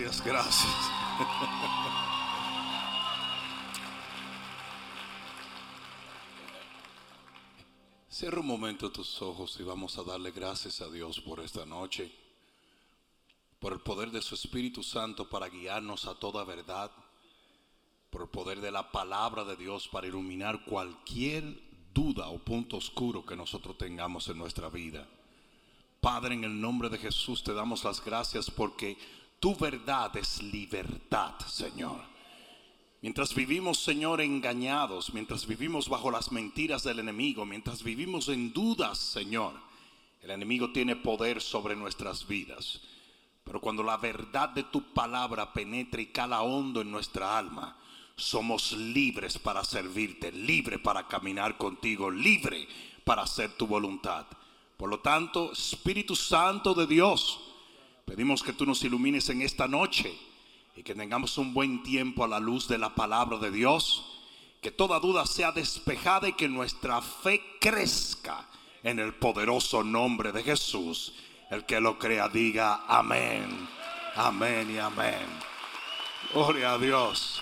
Gracias, gracias. Cierra un momento tus ojos y vamos a darle gracias a Dios por esta noche, por el poder de su Espíritu Santo para guiarnos a toda verdad, por el poder de la palabra de Dios para iluminar cualquier duda o punto oscuro que nosotros tengamos en nuestra vida. Padre, en el nombre de Jesús te damos las gracias porque tu verdad es libertad, Señor. Mientras vivimos, Señor, engañados, mientras vivimos bajo las mentiras del enemigo, mientras vivimos en dudas, Señor, el enemigo tiene poder sobre nuestras vidas. Pero cuando la verdad de tu palabra penetra y cala hondo en nuestra alma, somos libres para servirte, libre para caminar contigo, libre para hacer tu voluntad. Por lo tanto, Espíritu Santo de Dios, pedimos que tú nos ilumines en esta noche y que tengamos un buen tiempo a la luz de la palabra de Dios, que toda duda sea despejada y que nuestra fe crezca en el poderoso nombre de Jesús. El que lo crea diga amén, amén y amén. Gloria a Dios.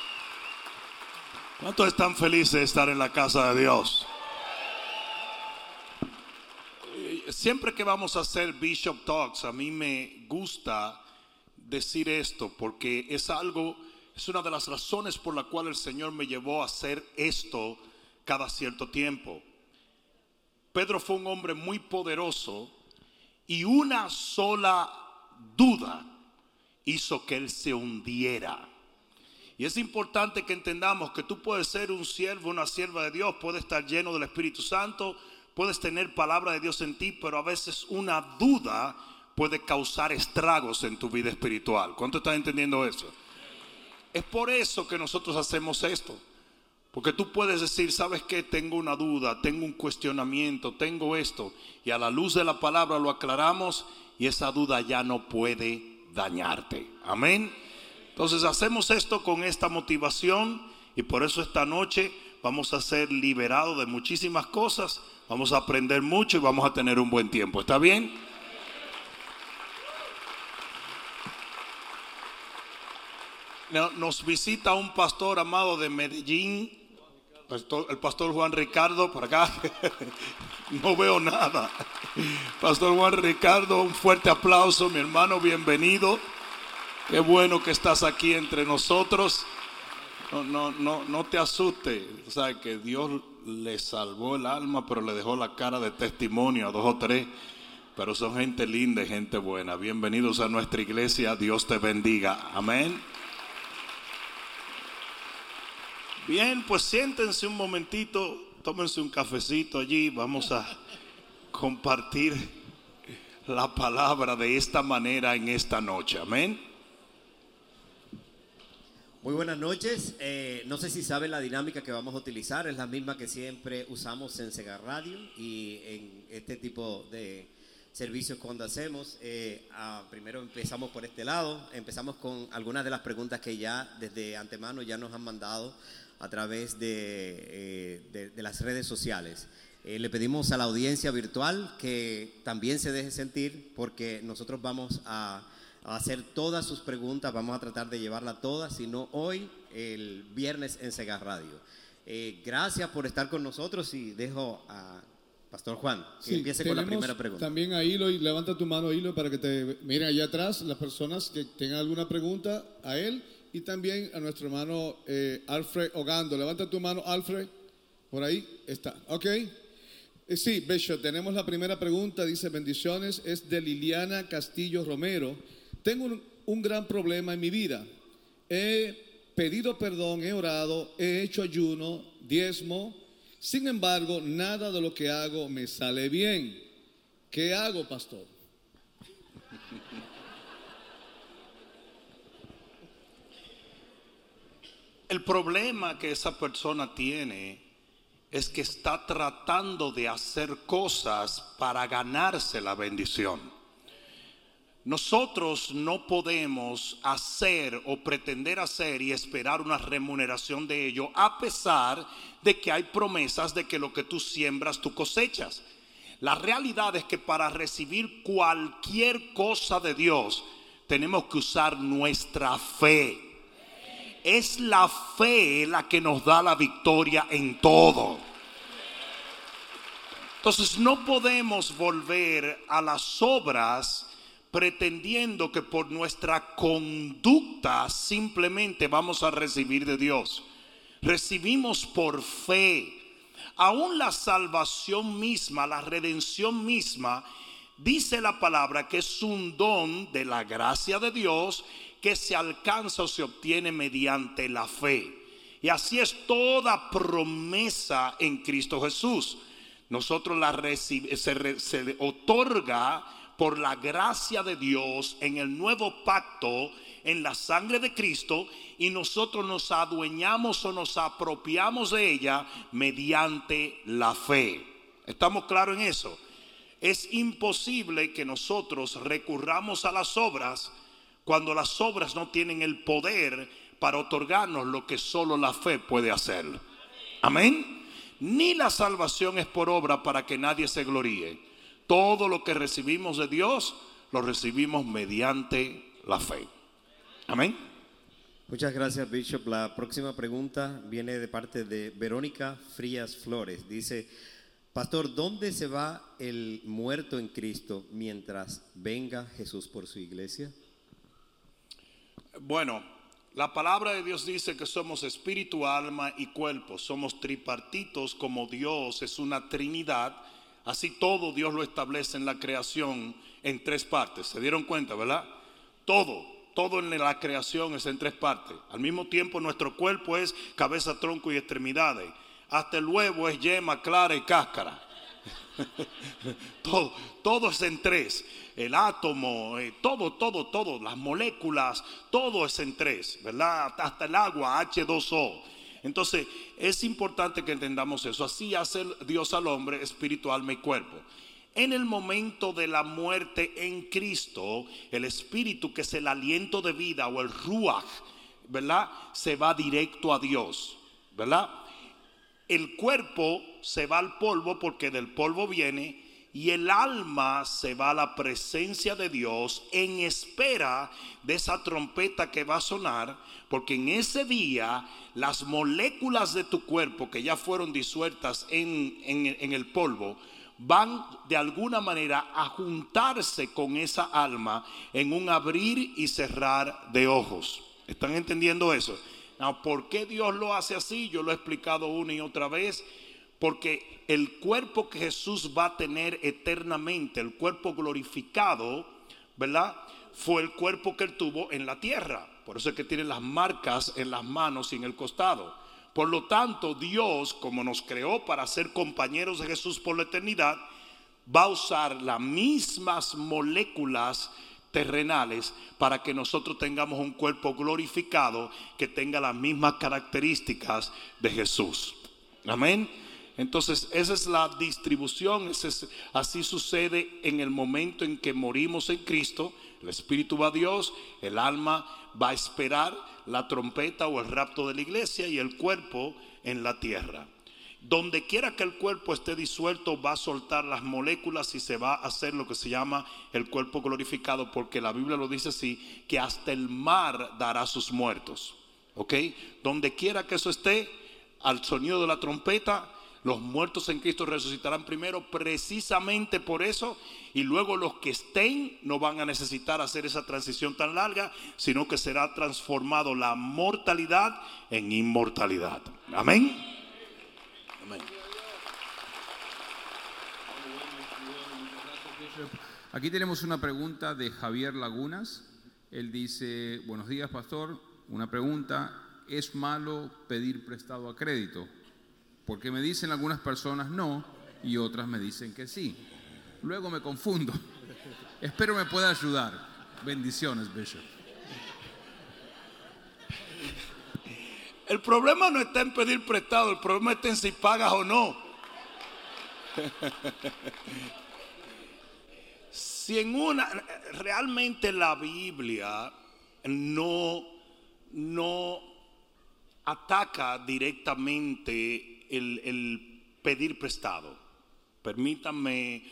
¿Cuántos están felices de estar en la casa de Dios? Siempre que vamos a hacer Bishop Talks, a mí me gusta decir esto porque es algo, es una de las razones por la cual el Señor me llevó a hacer esto cada cierto tiempo. Pedro fue un hombre muy poderoso y una sola duda hizo que él se hundiera. Y es importante que entendamos que tú puedes ser un siervo, una sierva de Dios, puedes estar lleno del Espíritu Santo, puedes tener palabra de Dios en ti, pero a veces una duda puede causar estragos en tu vida espiritual. ¿Cuánto estás entendiendo eso? Es por eso que nosotros hacemos esto. Porque tú puedes decir, ¿sabes qué? Tengo una duda, tengo un cuestionamiento, tengo esto. Y a la luz de la palabra lo aclaramos y esa duda ya no puede dañarte. Amén. Entonces hacemos esto con esta motivación y por eso esta noche vamos a ser liberados de muchísimas cosas, vamos a aprender mucho y vamos a tener un buen tiempo. ¿Está bien? Nos visita un pastor amado de Medellín, el pastor Juan Ricardo, por acá, no veo nada. Pastor Juan Ricardo, un fuerte aplauso, mi hermano, bienvenido. Qué bueno que estás aquí entre nosotros. No, no, no, no te asustes. O sea, que Dios le salvó el alma, pero le dejó la cara de testimonio a dos o tres. Pero son gente linda y gente buena. Bienvenidos a nuestra iglesia. Dios te bendiga. Amén. Bien, pues siéntense un momentito, tómense un cafecito allí. Vamos a compartir la palabra de esta manera en esta noche. Amén. Muy buenas noches. Eh, no sé si saben la dinámica que vamos a utilizar. Es la misma que siempre usamos en Sega Radio y en este tipo de servicios cuando hacemos. Eh, ah, primero empezamos por este lado. Empezamos con algunas de las preguntas que ya desde antemano ya nos han mandado a través de, eh, las redes sociales. le pedimos a la audiencia virtual que también se deje sentir porque nosotros vamos a a hacer todas sus preguntas, vamos a tratar de llevarla todas, sino hoy, el viernes en Sega Radio. Eh, gracias por estar con nosotros y dejo a Pastor Juan que empiece con la primera pregunta. También a Hilo, y levanta tu mano Hilo para que te miren allá atrás las personas que tengan alguna pregunta a él y también a nuestro hermano eh, Alfred Ogando. Levanta tu mano Alfred, por ahí está, ok. Eh, sí, Bishop, tenemos la primera pregunta, dice bendiciones, es de Liliana Castillo Romero tengo un, gran problema en mi vida. He pedido perdón, he orado, he hecho ayuno, diezmo. Sin embargo, nada de lo que hago me sale bien. ¿Qué hago, pastor? El problema que esa persona tiene es que está tratando de hacer cosas para ganarse la bendición. Nosotros no podemos hacer o pretender hacer y esperar una remuneración de ello, a pesar de que hay promesas de que lo que tú siembras, tú cosechas. La realidad es que para recibir cualquier cosa de Dios, tenemos que usar nuestra fe. Es la fe la que nos da la victoria en todo. Entonces no podemos volver a las obras pretendiendo que por nuestra conducta simplemente vamos a recibir de Dios. Recibimos por fe. Aún la salvación misma, la redención misma, dice la palabra que es un don de la gracia de Dios que se alcanza o se obtiene mediante la fe. Y así es toda promesa en Cristo Jesús. Nosotros la recibimos, se, se otorga por la gracia de Dios en el nuevo pacto, en la sangre de Cristo, y nosotros nos adueñamos o nos apropiamos de ella mediante la fe. ¿Estamos claros en eso? Es imposible que nosotros recurramos a las obras cuando las obras no tienen el poder para otorgarnos lo que solo la fe puede hacer. Amén. Ni la salvación es por obra para que nadie se gloríe. Todo lo que recibimos de Dios lo recibimos mediante la fe. Amén. Muchas gracias, Bishop. La próxima pregunta viene de parte de Verónica Frías Flores. Dice, Pastor, ¿dónde se va el muerto en Cristo mientras venga Jesús por su iglesia? Bueno, la palabra de Dios dice que somos espíritu, alma y cuerpo. Somos tripartitos como Dios es una trinidad. Así todo Dios lo establece en la creación en tres partes. ¿Se dieron cuenta, verdad? Todo, todo en la creación es en tres partes. Al mismo tiempo nuestro cuerpo es cabeza, tronco y extremidades. Hasta el huevo es yema, clara y cáscara. todo, todo es en tres. El átomo, eh, todo, todo, todo, las moléculas, todo es en tres, ¿verdad? Hasta el agua, H2O. Entonces, es importante que entendamos eso. Así hace Dios al hombre, espíritu, alma y cuerpo. En el momento de la muerte en Cristo, el espíritu que es el aliento de vida o el ruach, ¿verdad? Se va directo a Dios, ¿verdad? El cuerpo se va al polvo porque del polvo viene y el alma se va a la presencia de Dios en espera de esa trompeta que va a sonar, porque en ese día las moléculas de tu cuerpo que ya fueron disueltas en, en el polvo, van de alguna manera a juntarse con esa alma en un abrir y cerrar de ojos. ¿Están entendiendo eso? ¿Por qué Dios lo hace así? Yo lo he explicado una y otra vez. Porque el cuerpo que Jesús va a tener eternamente, el cuerpo glorificado, ¿verdad? Fue el cuerpo que él tuvo en la tierra. Por eso es que tiene las marcas en las manos y en el costado. Por lo tanto, Dios, como nos creó para ser compañeros de Jesús por la eternidad, va a usar las mismas moléculas terrenales para que nosotros tengamos un cuerpo glorificado que tenga las mismas características de Jesús. Amén. Entonces, esa es la distribución, así sucede en el momento en que morimos en Cristo. El espíritu va a Dios, el alma va a esperar la trompeta o el rapto de la iglesia y el cuerpo en la tierra. Donde quiera que el cuerpo esté disuelto, va a soltar las moléculas y se va a hacer lo que se llama el cuerpo glorificado, porque la Biblia lo dice así, que hasta el mar dará sus muertos. ¿Ok? Donde quiera que eso esté, al sonido de la trompeta, los muertos en Cristo resucitarán primero precisamente por eso y luego los que estén no van a necesitar hacer esa transición tan larga, sino que será transformado la mortalidad en inmortalidad. Amén. Aquí tenemos una pregunta de Javier Lagunas. Él dice, buenos días pastor, una pregunta, ¿es malo pedir prestado a crédito? Porque me dicen algunas personas no y otras me dicen que sí. Luego me confundo. Espero me pueda ayudar. Bendiciones, Bishop. El problema no está en pedir prestado, el problema está en si pagas o no. si en una, realmente la Biblia no, no ataca directamente el, pedir prestado. Permítanme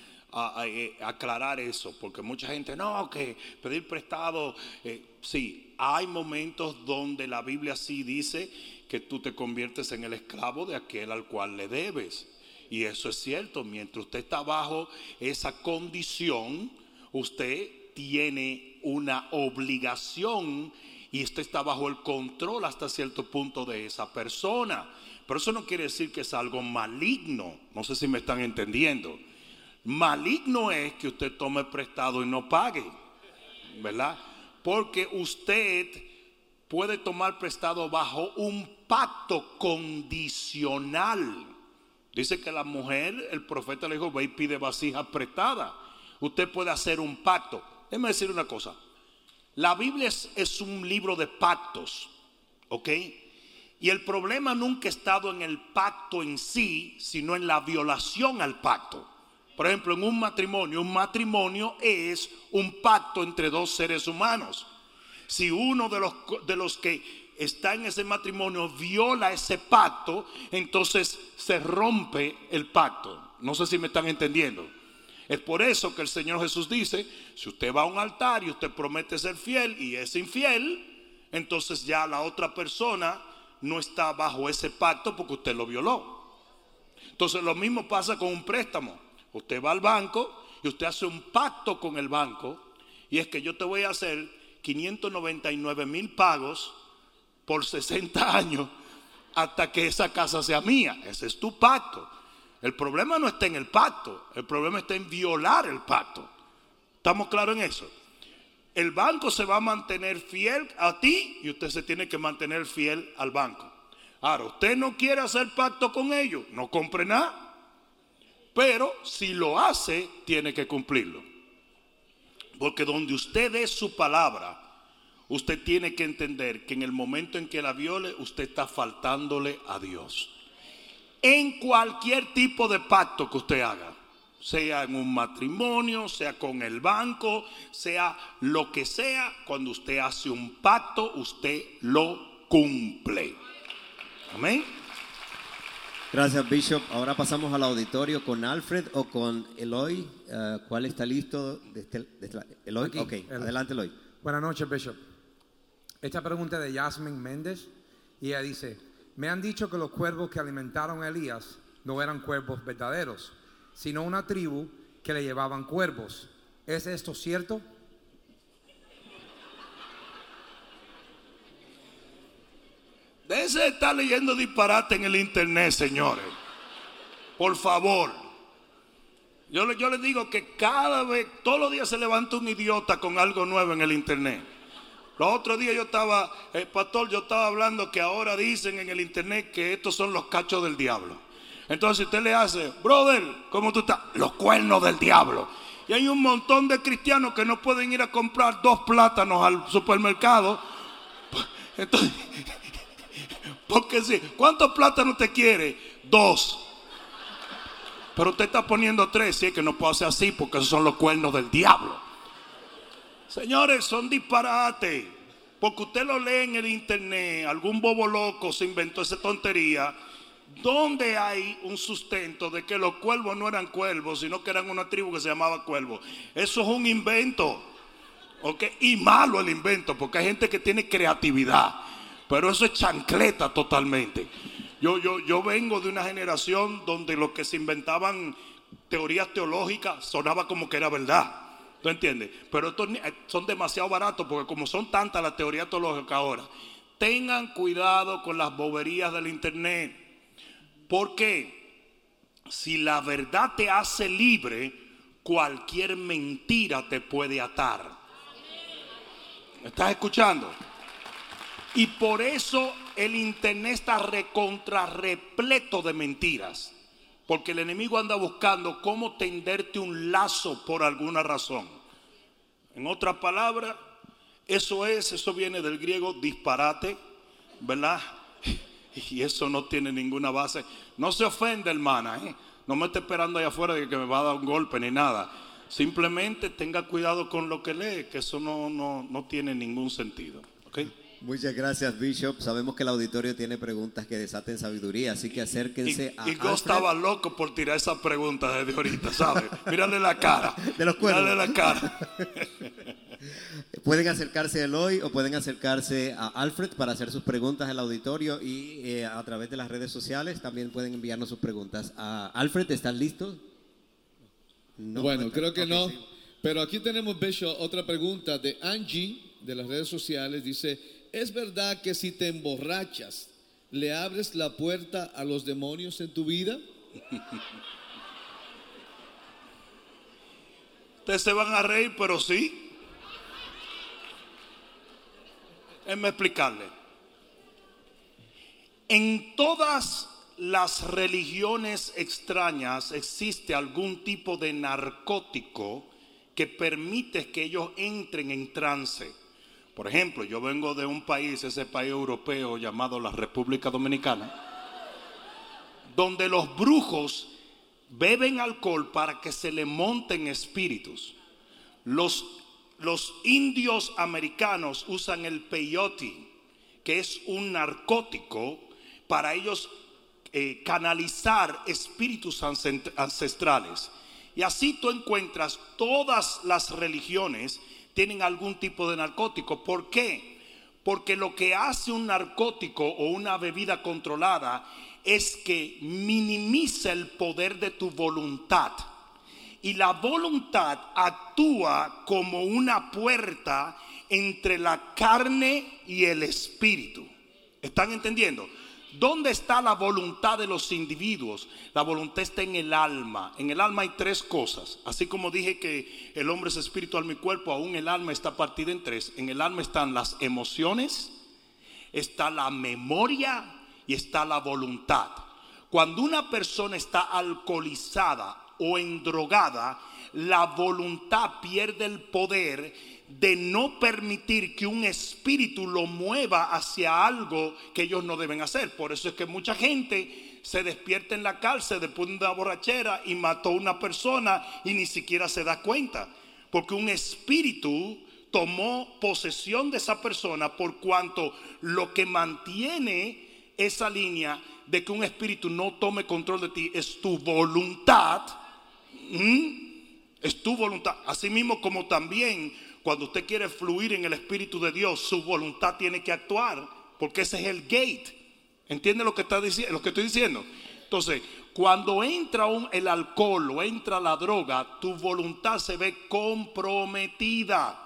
eh, aclarar eso, porque mucha gente, no, que pedir prestado, eh, sí, hay momentos donde la Biblia sí dice que tú te conviertes en el esclavo de aquel al cual le debes. Y eso es cierto, mientras usted está bajo esa condición, usted tiene una obligación y usted está bajo el control hasta cierto punto de esa persona. Pero eso no quiere decir que es algo maligno. No sé si me están entendiendo. Maligno es que usted tome prestado y no pague, ¿verdad? Porque usted puede tomar prestado bajo un pacto condicional. Dice que la mujer, el profeta le dijo, ve y pide vasija prestada. Usted puede hacer un pacto. Déjeme decir una cosa. La Biblia es, es un libro de pactos, ¿ok? Y el problema nunca ha estado en el pacto en sí, sino en la violación al pacto. Por ejemplo, en un matrimonio, un matrimonio es un pacto entre dos seres humanos. Si uno de los, de los que está en ese matrimonio viola ese pacto, entonces se rompe el pacto. No sé si me están entendiendo. Es por eso que el Señor Jesús dice, si usted va a un altar y usted promete ser fiel y es infiel, entonces ya la otra persona no está bajo ese pacto porque usted lo violó. Entonces lo mismo pasa con un préstamo. Usted va al banco y usted hace un pacto con el banco y es que yo te voy a hacer 599 mil pagos por 60 años hasta que esa casa sea mía. Ese es tu pacto. El problema no está en el pacto, el problema está en violar el pacto. ¿Estamos claros en eso? El banco se va a mantener fiel a ti y usted se tiene que mantener fiel al banco. Ahora, usted no quiere hacer pacto con ellos, no compre nada. Pero si lo hace, tiene que cumplirlo. Porque donde usted dé su palabra, usted tiene que entender que en el momento en que la viole, usted está faltándole a Dios. En cualquier tipo de pacto que usted haga, sea en un matrimonio, sea con el banco, sea lo que sea, cuando usted hace un pacto, usted lo cumple. Amén. Gracias, Bishop. Ahora pasamos al auditorio con Alfred o con Eloy. Eh, ¿Cuál está listo? De este- de este- Eloy, Aquí, ok. el- Adelante, Eloy. Buenas noches, Bishop. Esta pregunta es de Yasmin Méndez y ella dice, me han dicho que los cuervos que alimentaron a Elías no eran cuervos verdaderos, sino una tribu que le llevaban cuervos. ¿Es esto cierto? Déjense de estar leyendo disparate en el internet, señores. Por favor. Yo, le- yo les digo que cada vez, todos los días se levanta un idiota con algo nuevo en el internet. Los otros días yo estaba, eh, pastor, yo estaba hablando que ahora dicen en el internet que estos son los cachos del diablo. Entonces usted le hace, brother, ¿cómo tú estás? Los cuernos del diablo. Y hay un montón de cristianos que no pueden ir a comprar dos plátanos al supermercado. Entonces, porque si, ¿cuántos plátanos usted quiere? Dos. Pero usted está poniendo tres, y es que no puedo hacer así porque esos son los cuernos del diablo. Señores, son disparates. Porque usted lo lee en el internet, algún bobo loco se inventó esa tontería. ¿Dónde hay un sustento de que los cuervos no eran cuervos, sino que eran una tribu que se llamaba cuervo? Eso es un invento. ¿ok? Y malo el invento, porque hay gente que tiene creatividad. Pero eso es chancleta totalmente. Yo, yo, yo vengo de una generación donde lo que se inventaban teorías teológicas sonaba como que era verdad. ¿Tú entiendes? Pero estos eh, son demasiado baratos porque como son tantas las teorías teológicas ahora, tengan cuidado con las boberías del internet. Porque si la verdad te hace libre, cualquier mentira te puede atar. ¿Me ¿Estás escuchando? Y por eso el internet está recontra repleto de mentiras. Porque el enemigo anda buscando cómo tenderte un lazo por alguna razón. En otras palabras, eso es, eso viene del griego disparate, ¿verdad? Y eso no tiene ninguna base. No se ofende, hermana, ¿eh? No me esté esperando allá afuera de que me va a dar un golpe ni nada. Simplemente tenga cuidado con lo que lee, que eso no, no, no tiene ningún sentido. Muchas gracias, Bishop. Sabemos que el auditorio tiene preguntas que desaten sabiduría, así que Y, acérquense a y Alfred. estaba loco por tirar esa pregunta desde ahorita, ¿sabes? Mírale la cara. De los cuernos. Mírale la cara. Pueden acercarse a Eloy o pueden acercarse a Alfred para hacer sus preguntas al auditorio y eh, a través de las redes sociales también pueden enviarnos sus preguntas. a Alfred, ¿están listos? No, bueno, pues, creo que no. sí. Pero aquí tenemos, Bishop, otra pregunta de Angie de las redes sociales. Dice, ¿es verdad que si te emborrachas, le abres la puerta a los demonios en tu vida? Ustedes se van a reír, pero sí. Déjenme explicarle. En todas las religiones extrañas existe algún tipo de narcótico que permite que ellos entren en trance. Por ejemplo, yo vengo de un país, ese país europeo llamado la República Dominicana, donde los brujos beben alcohol para que se le monten espíritus. Los, los indios americanos usan el peyote, que es un narcótico para ellos eh, canalizar espíritus ancestrales. Y así tú encuentras todas las religiones tienen algún tipo de narcótico. ¿Por qué? Porque lo que hace un narcótico o una bebida controlada es que minimiza el poder de tu voluntad. Y la voluntad actúa como una puerta entre la carne y el espíritu. ¿Están entendiendo? ¿Dónde está la voluntad de los individuos? La voluntad está en el alma. En el alma hay tres cosas. Así como dije que el hombre es espíritu, alma y cuerpo, aún el alma está partida en tres. En el alma están las emociones, está la memoria y está la voluntad. Cuando una persona está alcoholizada o endrogada, la voluntad pierde el poder de no permitir que un espíritu lo mueva hacia algo que ellos no deben hacer. Por eso es que mucha gente se despierta en la cárcel después de una borrachera y mató a una persona y ni siquiera se da cuenta. Porque un espíritu tomó posesión de esa persona por cuanto lo que mantiene esa línea de que un espíritu no tome control de ti es tu voluntad. ¿Mm? Es tu voluntad. Asimismo como también cuando usted quiere fluir en el Espíritu de Dios, su voluntad tiene que actuar, porque ese es el gate. ¿Entiende lo que está diciendo, lo que estoy diciendo? Entonces, cuando entra un- el alcohol o entra la droga, tu voluntad se ve comprometida.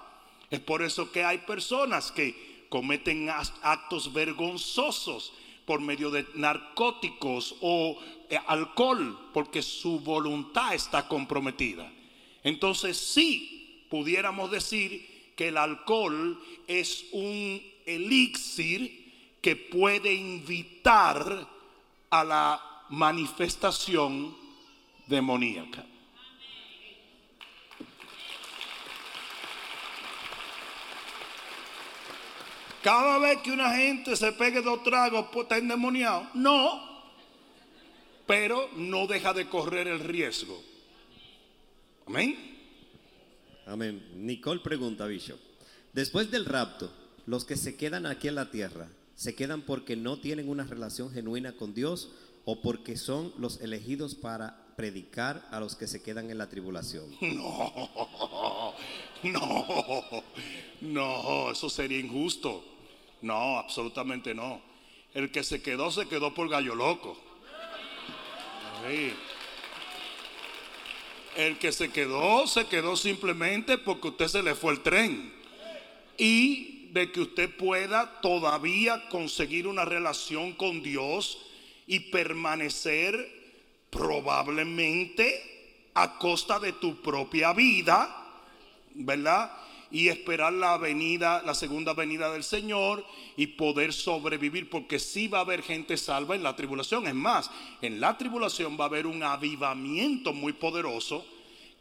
Es por eso que hay personas que cometen actos vergonzosos por medio de narcóticos o eh, alcohol, porque su voluntad está comprometida. Entonces sí, pudiéramos decir que el alcohol es un elixir que puede invitar a la manifestación demoníaca. Cada vez que una gente se pegue dos tragos, pues está endemoniado. No, pero no deja de correr el riesgo. Amén. Amén. Nicole pregunta, Bishop. Después del rapto, los que se quedan aquí en la tierra, ¿se quedan porque no tienen una relación genuina con Dios o porque son los elegidos para predicar a los que se quedan en la tribulación? No, no, no, eso sería injusto. No, absolutamente no. El que se quedó, se quedó por gallo loco. Sí. El que se quedó, se quedó simplemente porque usted se le fue el tren. Y de que usted pueda todavía conseguir una relación con Dios y permanecer probablemente a costa de tu propia vida, ¿verdad? Y esperar la venida, la segunda venida del Señor y poder sobrevivir, porque sí va a haber gente salva en la tribulación. Es más, en la tribulación va a haber un avivamiento muy poderoso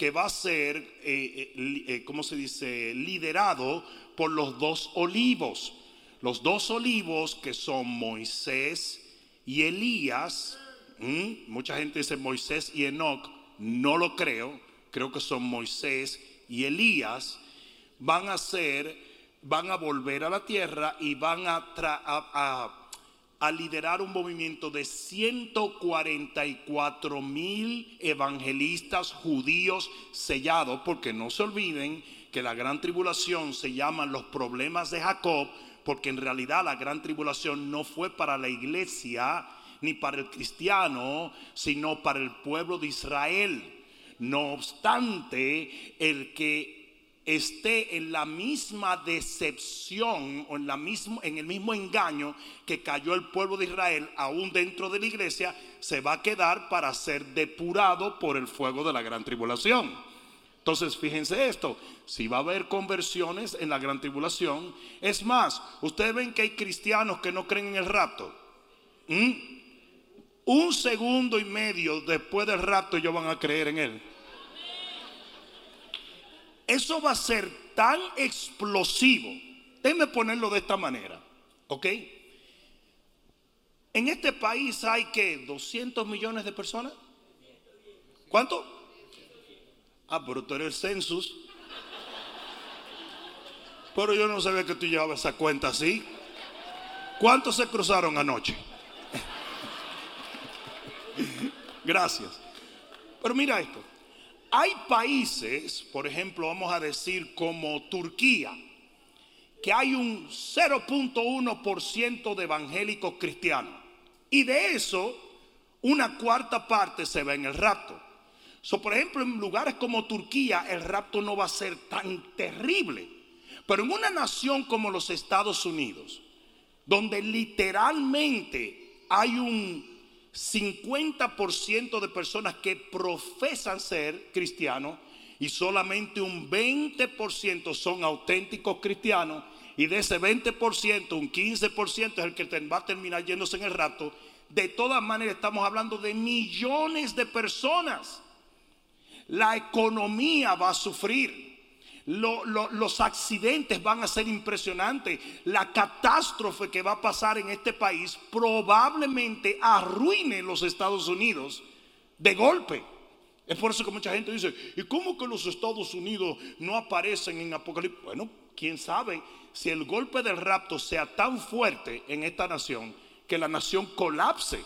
que va a ser, eh, eh, eh, ¿cómo se dice?, liderado por los dos olivos. Los dos olivos que son Moisés y Elías. ¿Mm? Mucha gente dice Moisés y Enoch. No lo creo. Creo que son Moisés y Elías. Van a ser van a volver a la tierra y van a, a liderar un movimiento de 144 mil evangelistas judíos sellados, porque no se olviden que la gran tribulación se llaman los problemas de Jacob, porque en realidad la gran tribulación no fue para la iglesia ni para el cristiano, sino para el pueblo de Israel. No obstante, el que esté en la misma decepción o en, la mismo, en el mismo engaño que cayó el pueblo de Israel, aún dentro de la iglesia, se va a quedar para ser depurado por el fuego de la gran tribulación. Entonces, fíjense esto, si va a haber conversiones en la gran tribulación, es más, ustedes ven que hay cristianos que no creen en el rapto. ¿Mm? Un segundo y medio después del rapto ellos van a creer en él. Eso va a ser tan explosivo. Déjenme ponerlo de esta manera, ¿ok? En este país hay que 200 millones de personas. ¿Cuánto? Ah, pero tú eres el census. Pero yo no sabía que tú llevabas esa cuenta así. ¿Cuántos se cruzaron anoche? Gracias. Pero mira esto. Hay países, por ejemplo, vamos a decir como Turquía, que hay un 0.1% de evangélicos cristianos. Y de eso, una cuarta parte se ve en el rapto. Por ejemplo, en lugares como Turquía, el rapto no va a ser tan terrible. Pero en una nación como los Estados Unidos, donde literalmente hay un 50% de personas que profesan ser cristianos y solamente un 20% son auténticos cristianos y de ese 20%, un 15% es el que va a terminar yéndose en el rapto. De todas maneras estamos hablando de millones de personas. La economía va a sufrir. Lo- lo- los accidentes van a ser impresionantes. La catástrofe que va a pasar en este país probablemente arruine los Estados Unidos de golpe. Es por eso que mucha gente dice, ¿y cómo que los Estados Unidos no aparecen en Apocalipsis? Bueno, quién sabe si el golpe del rapto sea tan fuerte en esta nación que la nación colapse.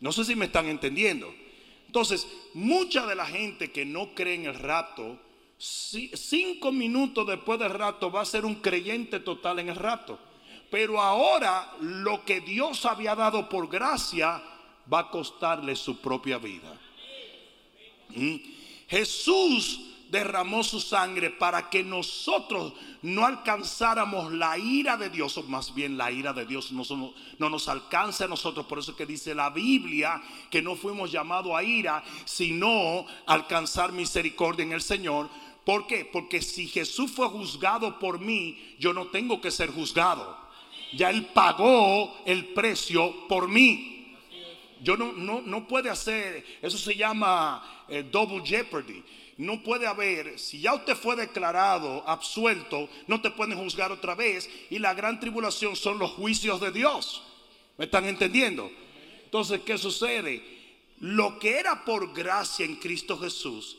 No sé si me están entendiendo. Entonces, mucha de la gente que no cree en el rapto, cinco minutos después del rapto va a ser un creyente total en el rapto. Pero ahora lo que Dios había dado por gracia va a costarle su propia vida. ¿Mm? Jesús derramó su sangre para que nosotros no alcanzáramos la ira de Dios, o más bien la ira de Dios no, nos alcance a nosotros. Por eso que dice la Biblia que no fuimos llamados a ira, sino alcanzar misericordia en el Señor. ¿Por qué? Porque si Jesús fue juzgado por mí, yo no tengo que ser juzgado. Ya Él pagó el precio por mí. Yo no, no, no puede hacer, eso se llama eh, double jeopardy. No puede haber, si ya usted fue declarado absuelto, no te pueden juzgar otra vez. Y la gran tribulación son los juicios de Dios. ¿Me están entendiendo? Entonces, ¿qué sucede? Lo que era por gracia en Cristo Jesús,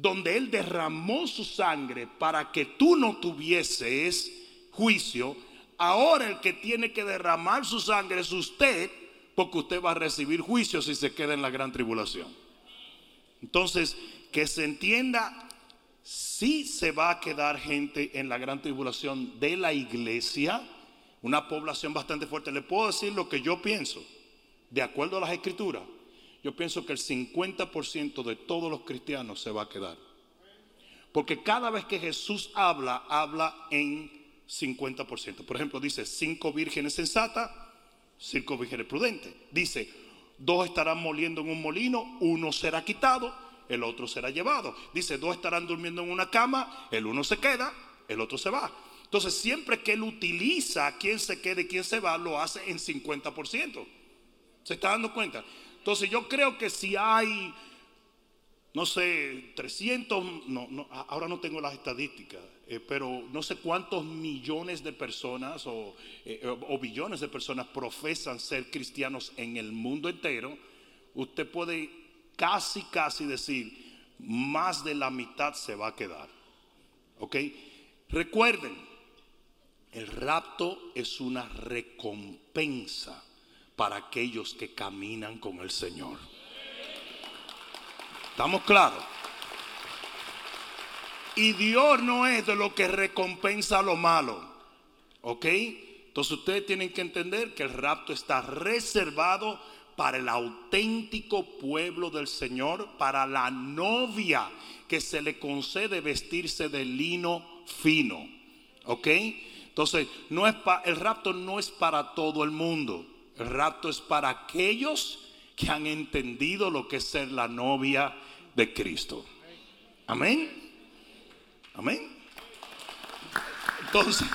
donde Él derramó su sangre para que tú no tuvieses juicio, ahora el que tiene que derramar su sangre es usted, porque usted va a recibir juicio si se queda en la gran tribulación. Entonces, que se entienda, si se va a quedar gente en la gran tribulación de la iglesia, una población bastante fuerte. Le puedo decir lo que yo pienso, de acuerdo a las escrituras. Yo pienso que el 50% de todos los cristianos se va a quedar. Porque cada vez que Jesús habla, habla en 50%. Por ejemplo, dice cinco vírgenes sensatas, cinco vírgenes prudentes. Dice, dos estarán moliendo en un molino, uno será quitado, el otro será llevado. Dice, dos estarán durmiendo en una cama, el uno se queda, el otro se va. Entonces, siempre que él utiliza quién se queda y quién se va, lo hace en 50%. ¿Se está dando cuenta? Entonces, yo creo que si hay no sé, 300, no, no, ahora no tengo las estadísticas, eh, pero no sé cuántos millones de personas o, eh, o- o billones de personas profesan ser cristianos en el mundo entero, usted puede casi, casi decir, más de la mitad se va a quedar. ¿Ok? Recuerden, El rapto es una recompensa para aquellos que caminan con el Señor. ¿Estamos claros? Y Dios no es de lo que recompensa lo malo. ¿Ok? Entonces ustedes tienen que entender que el rapto está reservado para el auténtico pueblo del Señor, para la novia que se le concede vestirse de lino fino. ¿Ok? Entonces, no es el rapto no es para todo el mundo. El es para aquellos que han entendido lo que es ser la novia de Cristo. Amén. Amén. Entonces,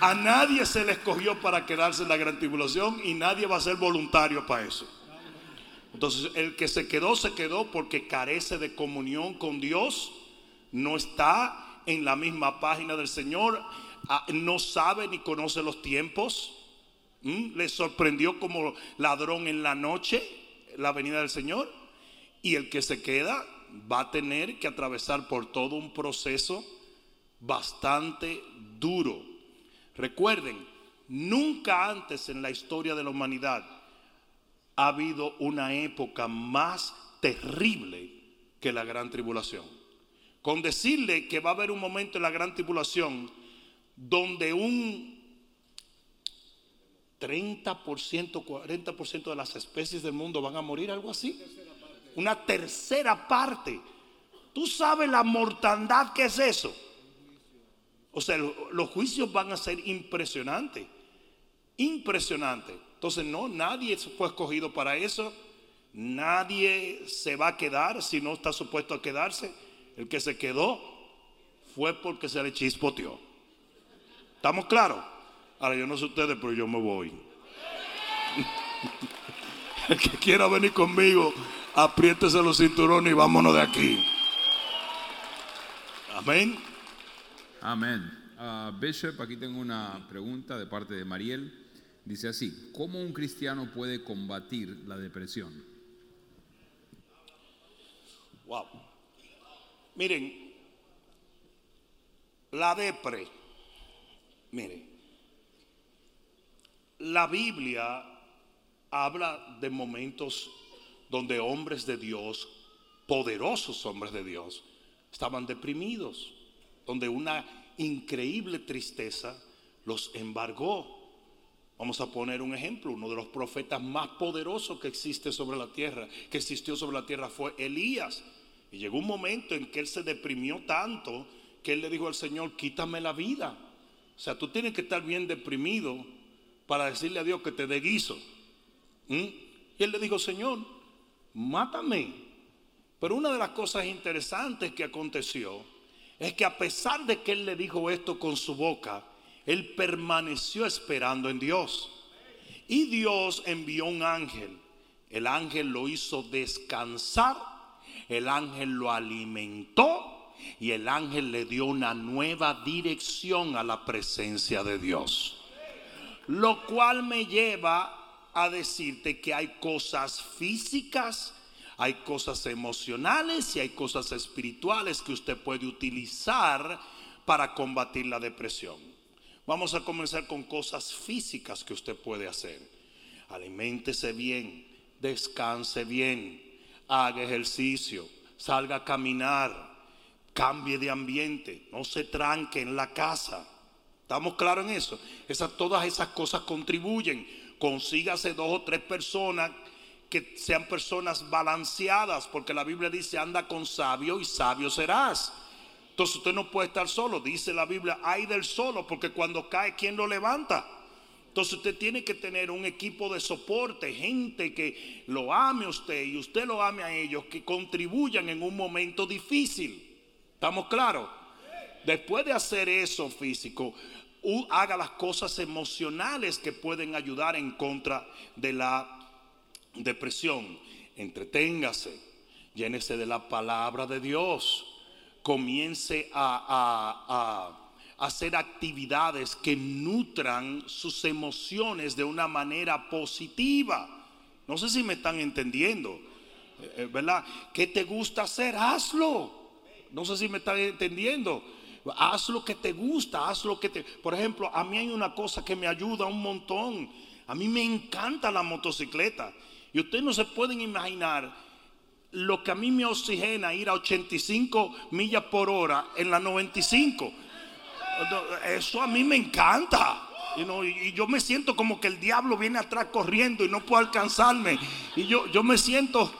a nadie se le escogió para quedarse en la gran tribulación y nadie va a ser voluntario para eso. Entonces, el que se quedó, se quedó porque carece de comunión con Dios, no está en la misma página del Señor, ah, no sabe ni conoce los tiempos. Le sorprendió como ladrón en la noche la venida del Señor. Y el que se queda va a tener que atravesar por todo un proceso bastante duro. Recuerden, nunca antes en la historia de la humanidad ha habido una época más terrible que la gran tribulación. Con decirle que va a haber un momento en la gran tribulación donde un 30%, 40% de las especies del mundo van a morir, algo así. Una tercera parte. ¿Tú sabes la mortandad que es eso? O sea, los juicios van a ser impresionantes. Impresionantes. Entonces, no, nadie fue escogido para eso. Nadie se va a quedar si no está supuesto a quedarse. El que se quedó fue porque se le chispoteó. ¿Estamos claros? Ahora, yo no sé ustedes, pero yo me voy. El que quiera venir conmigo, apriétese los cinturones y vámonos de aquí. Amén. Amén. Ah, Bishop, aquí tengo una pregunta de parte de Mariel. Dice así, ¿cómo un cristiano puede combatir la depresión? Wow. Miren, la depre, miren, la Biblia habla de momentos donde hombres de Dios, poderosos hombres de Dios, estaban deprimidos donde una increíble tristeza los embargó. Vamos a poner un ejemplo, uno de los profetas más poderosos que existe sobre la tierra, que existió sobre la tierra fue Elías. Y llegó un momento en que él se deprimió tanto que él le dijo al Señor, quítame la vida. O sea, tú tienes que estar bien deprimido para decirle a Dios que te dé guiso. ¿Mm? Y él le dijo, Señor, mátame. Pero una de las cosas interesantes que aconteció es que a pesar de que él le dijo esto con su boca, él permaneció esperando en Dios. Y Dios envió un ángel. El ángel lo hizo descansar, el ángel lo alimentó y el ángel le dio una nueva dirección a la presencia de Dios. Lo cual me lleva a decirte que hay cosas físicas hay cosas emocionales y hay cosas espirituales que usted puede utilizar para combatir la depresión. Vamos a comenzar con cosas físicas que usted puede hacer. Aliméntese bien, descanse bien, haga ejercicio, salga a caminar, cambie de ambiente, no se tranque en la casa. ¿Estamos claros en eso? todas esas cosas contribuyen. Consígase dos o tres personas que sean personas balanceadas, porque la Biblia dice, anda con sabio y sabio serás. Entonces usted no puede estar solo, dice la Biblia, hay del solo, porque cuando cae, ¿quién lo levanta? Entonces usted tiene que tener un equipo de soporte, gente que lo ame a usted y usted lo ame a ellos, que contribuyan en un momento difícil. ¿Estamos claros? Después de hacer eso físico, haga las cosas emocionales que pueden ayudar en contra de la depresión, entreténgase, llénese de la palabra de Dios, comience a, hacer actividades que nutran sus emociones de una manera positiva. No sé si me están entendiendo, eh, eh, ¿verdad? ¿Qué te gusta hacer? Hazlo. No sé si me están entendiendo. Haz lo que te gusta, haz lo que te... Por ejemplo, a mí hay una cosa que me ayuda un montón. A mí me encanta la motocicleta. Y ustedes no se pueden imaginar lo que a mí me oxigena ir a 85 millas por hora en la 95. Eso a mí me encanta. y yo me siento como que el diablo viene atrás corriendo y no puede alcanzarme. Y yo, yo me siento,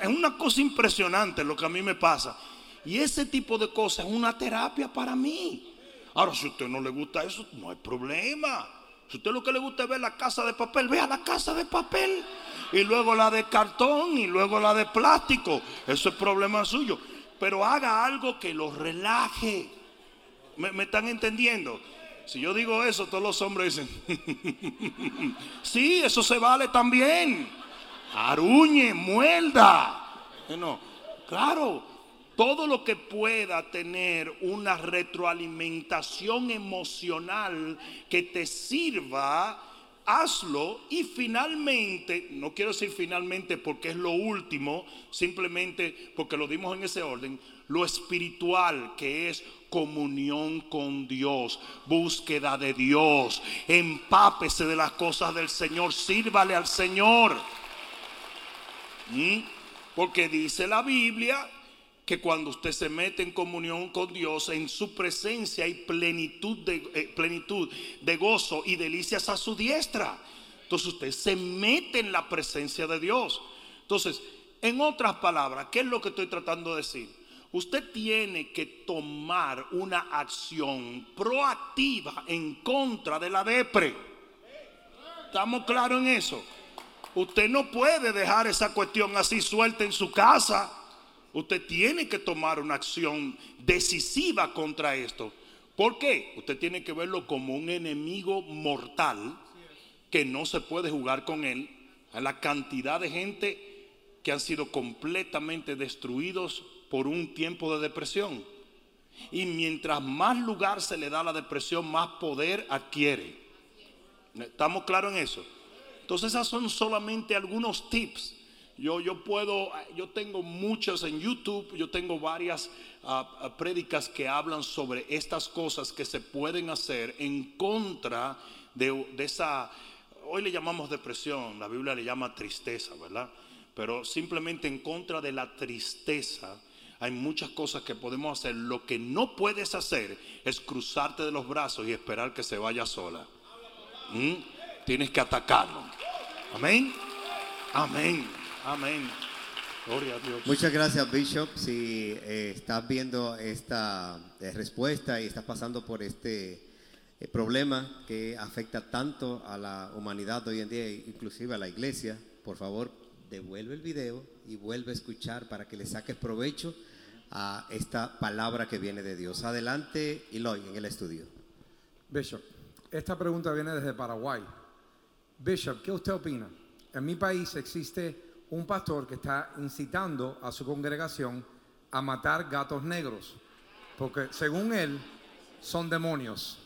es una cosa impresionante lo que a mí me pasa. Y ese tipo de cosas es una terapia para mí. Ahora, si a usted no le gusta eso, no hay problema. Si a usted lo que le gusta es ver la casa de papel, vea la casa de papel y luego la de cartón y luego la de plástico. Eso es problema suyo. Pero haga algo que lo relaje. ¿Me, están entendiendo? Si yo digo eso, todos los hombres dicen, sí, eso se vale también. Aruñe, muelda. No, claro, todo lo que pueda tener una retroalimentación emocional que te sirva hazlo y finalmente, no quiero decir finalmente porque es lo último, simplemente porque lo dimos en ese orden, lo espiritual que es comunión con Dios, búsqueda de Dios, empápese de las cosas del Señor, sírvale al Señor. ¿Mm? Porque dice la Biblia que cuando usted se mete en comunión con Dios, en su presencia hay plenitud de, eh, plenitud de gozo y delicias a su diestra. Entonces usted se mete en la presencia de Dios. Entonces, en otras palabras, ¿qué es lo que estoy tratando de decir? Usted tiene que tomar una acción proactiva en contra de la depre. ¿Estamos claros en eso? Usted no puede dejar esa cuestión así suelta en su casa Usted tiene que tomar una acción decisiva contra esto. ¿Por qué? Usted tiene que verlo como un enemigo mortal que no se puede jugar con él. A la cantidad de gente que han sido completamente destruidos por un tiempo de depresión. Y mientras más lugar se le da a la depresión, más poder adquiere. ¿Estamos claros en eso? Entonces, esas son solamente algunos tips yo, yo puedo, yo tengo muchas en YouTube, yo tengo varias ah, prédicas que hablan sobre estas cosas que se pueden hacer en contra de, de esa, hoy le llamamos depresión, la Biblia le llama tristeza, ¿verdad? Pero simplemente en contra de la tristeza hay muchas cosas que podemos hacer. Lo que no puedes hacer es cruzarte de los brazos y esperar que se vaya sola. ¿Mm? Tienes que atacarlo. Amén. Amén. Amén. Gloria a Dios. Muchas gracias, Bishop. Si eh, estás viendo esta eh, respuesta y estás pasando por este eh, problema que afecta tanto a la humanidad hoy en día, inclusive a la iglesia, por favor, devuelve el video y vuelve a escuchar para que le saques provecho a esta palabra que viene de Dios. Adelante, Eloy, en el estudio. Bishop, esta pregunta viene desde Paraguay. Bishop, ¿qué usted opina? En mi país existe un pastor que está incitando a su congregación a matar gatos negros, porque según él son demonios.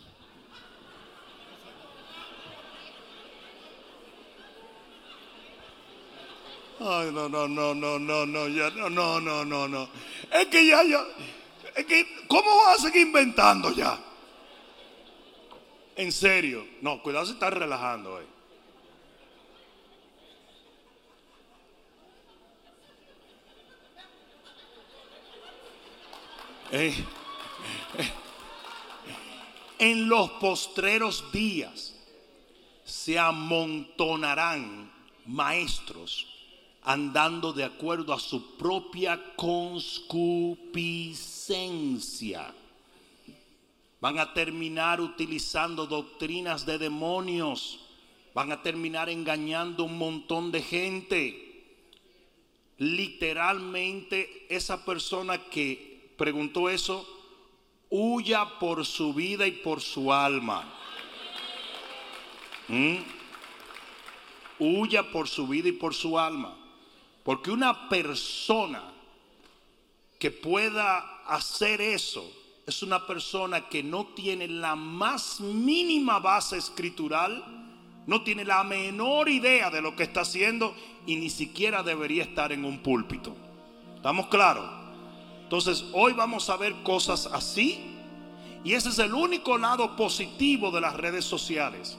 Ay, no, no, no, no, no, no, ya, no, no, no, no, no. Es que ya, ya, es que, ¿cómo vas a seguir inventando ya? En serio, no, cuidado si estás relajando, eh. En los postreros días se amontonarán maestros andando de acuerdo a su propia conscupiscencia. Van a terminar utilizando doctrinas de demonios. Van a terminar engañando un montón de gente. Literalmente esa persona que preguntó eso, huya por su vida y por su alma. ¿Mm? Huya por su vida y por su alma. Porque una persona que pueda hacer eso es una persona que no tiene la más mínima base escritural, no tiene la menor idea de lo que está haciendo y ni siquiera debería estar en un púlpito. ¿Estamos claros? Entonces, hoy vamos a ver cosas así Y ese es el único lado positivo de las redes sociales.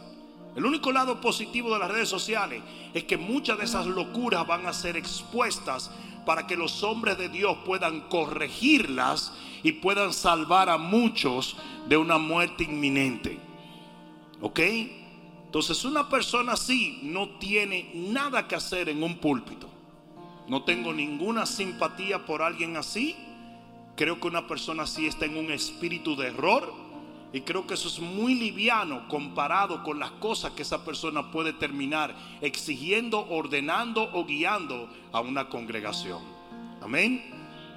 El único lado positivo de las redes sociales es que muchas de esas locuras van a ser expuestas para que los hombres de Dios puedan corregirlas y puedan salvar a muchos de una muerte inminente. ¿Ok? Entonces una persona así no tiene nada que hacer en un púlpito. No tengo ninguna simpatía por alguien así. Creo que una persona así está en un espíritu de error. Y creo que eso es muy liviano comparado con las cosas que esa persona puede terminar exigiendo, ordenando o guiando a una congregación. Amén.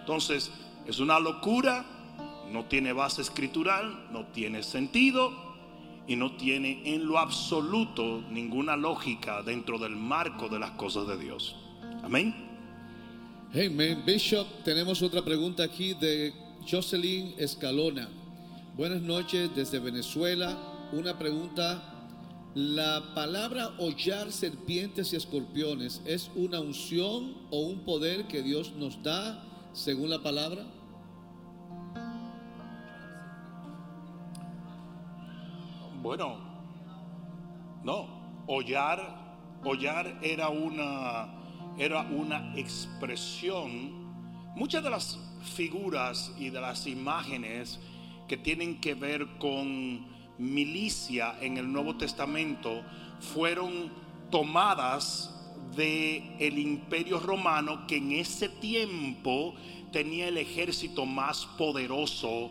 Entonces, es una locura, no tiene base escritural, no tiene sentido y no tiene en lo absoluto ninguna lógica dentro del marco de las cosas de Dios. Amén. Amen. Bishop, tenemos otra pregunta aquí de Jocelyn Escalona. Buenas noches desde Venezuela. Una pregunta. ¿La palabra hollar serpientes y escorpiones es una unción o un poder que Dios nos da según la palabra? Bueno, no, hollar, hollar era una, era una expresión. Muchas de las figuras y de las imágenes que tienen que ver con milicia en el Nuevo Testamento fueron tomadas de el Imperio Romano que en ese tiempo tenía el ejército más poderoso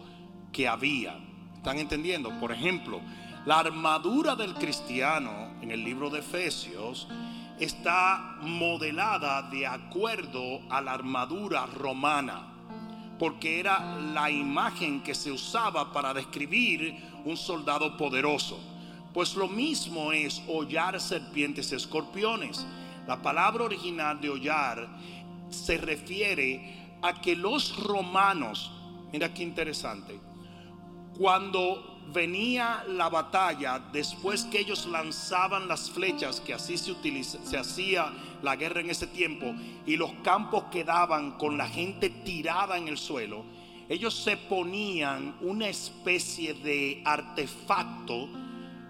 que había. ¿Están entendiendo? Por ejemplo, la armadura del cristiano en el libro de Efesios está modelada de acuerdo a la armadura romana, porque era la imagen que se usaba para describir un soldado poderoso. Pues lo mismo es hollar serpientes y escorpiones. La palabra original de hollar se refiere a que los romanos, mira qué interesante, cuando venía la batalla, después que ellos lanzaban las flechas, que así se, utiliza, se hacía la guerra en ese tiempo, y los campos quedaban con la gente tirada en el suelo, ellos se ponían una especie de artefacto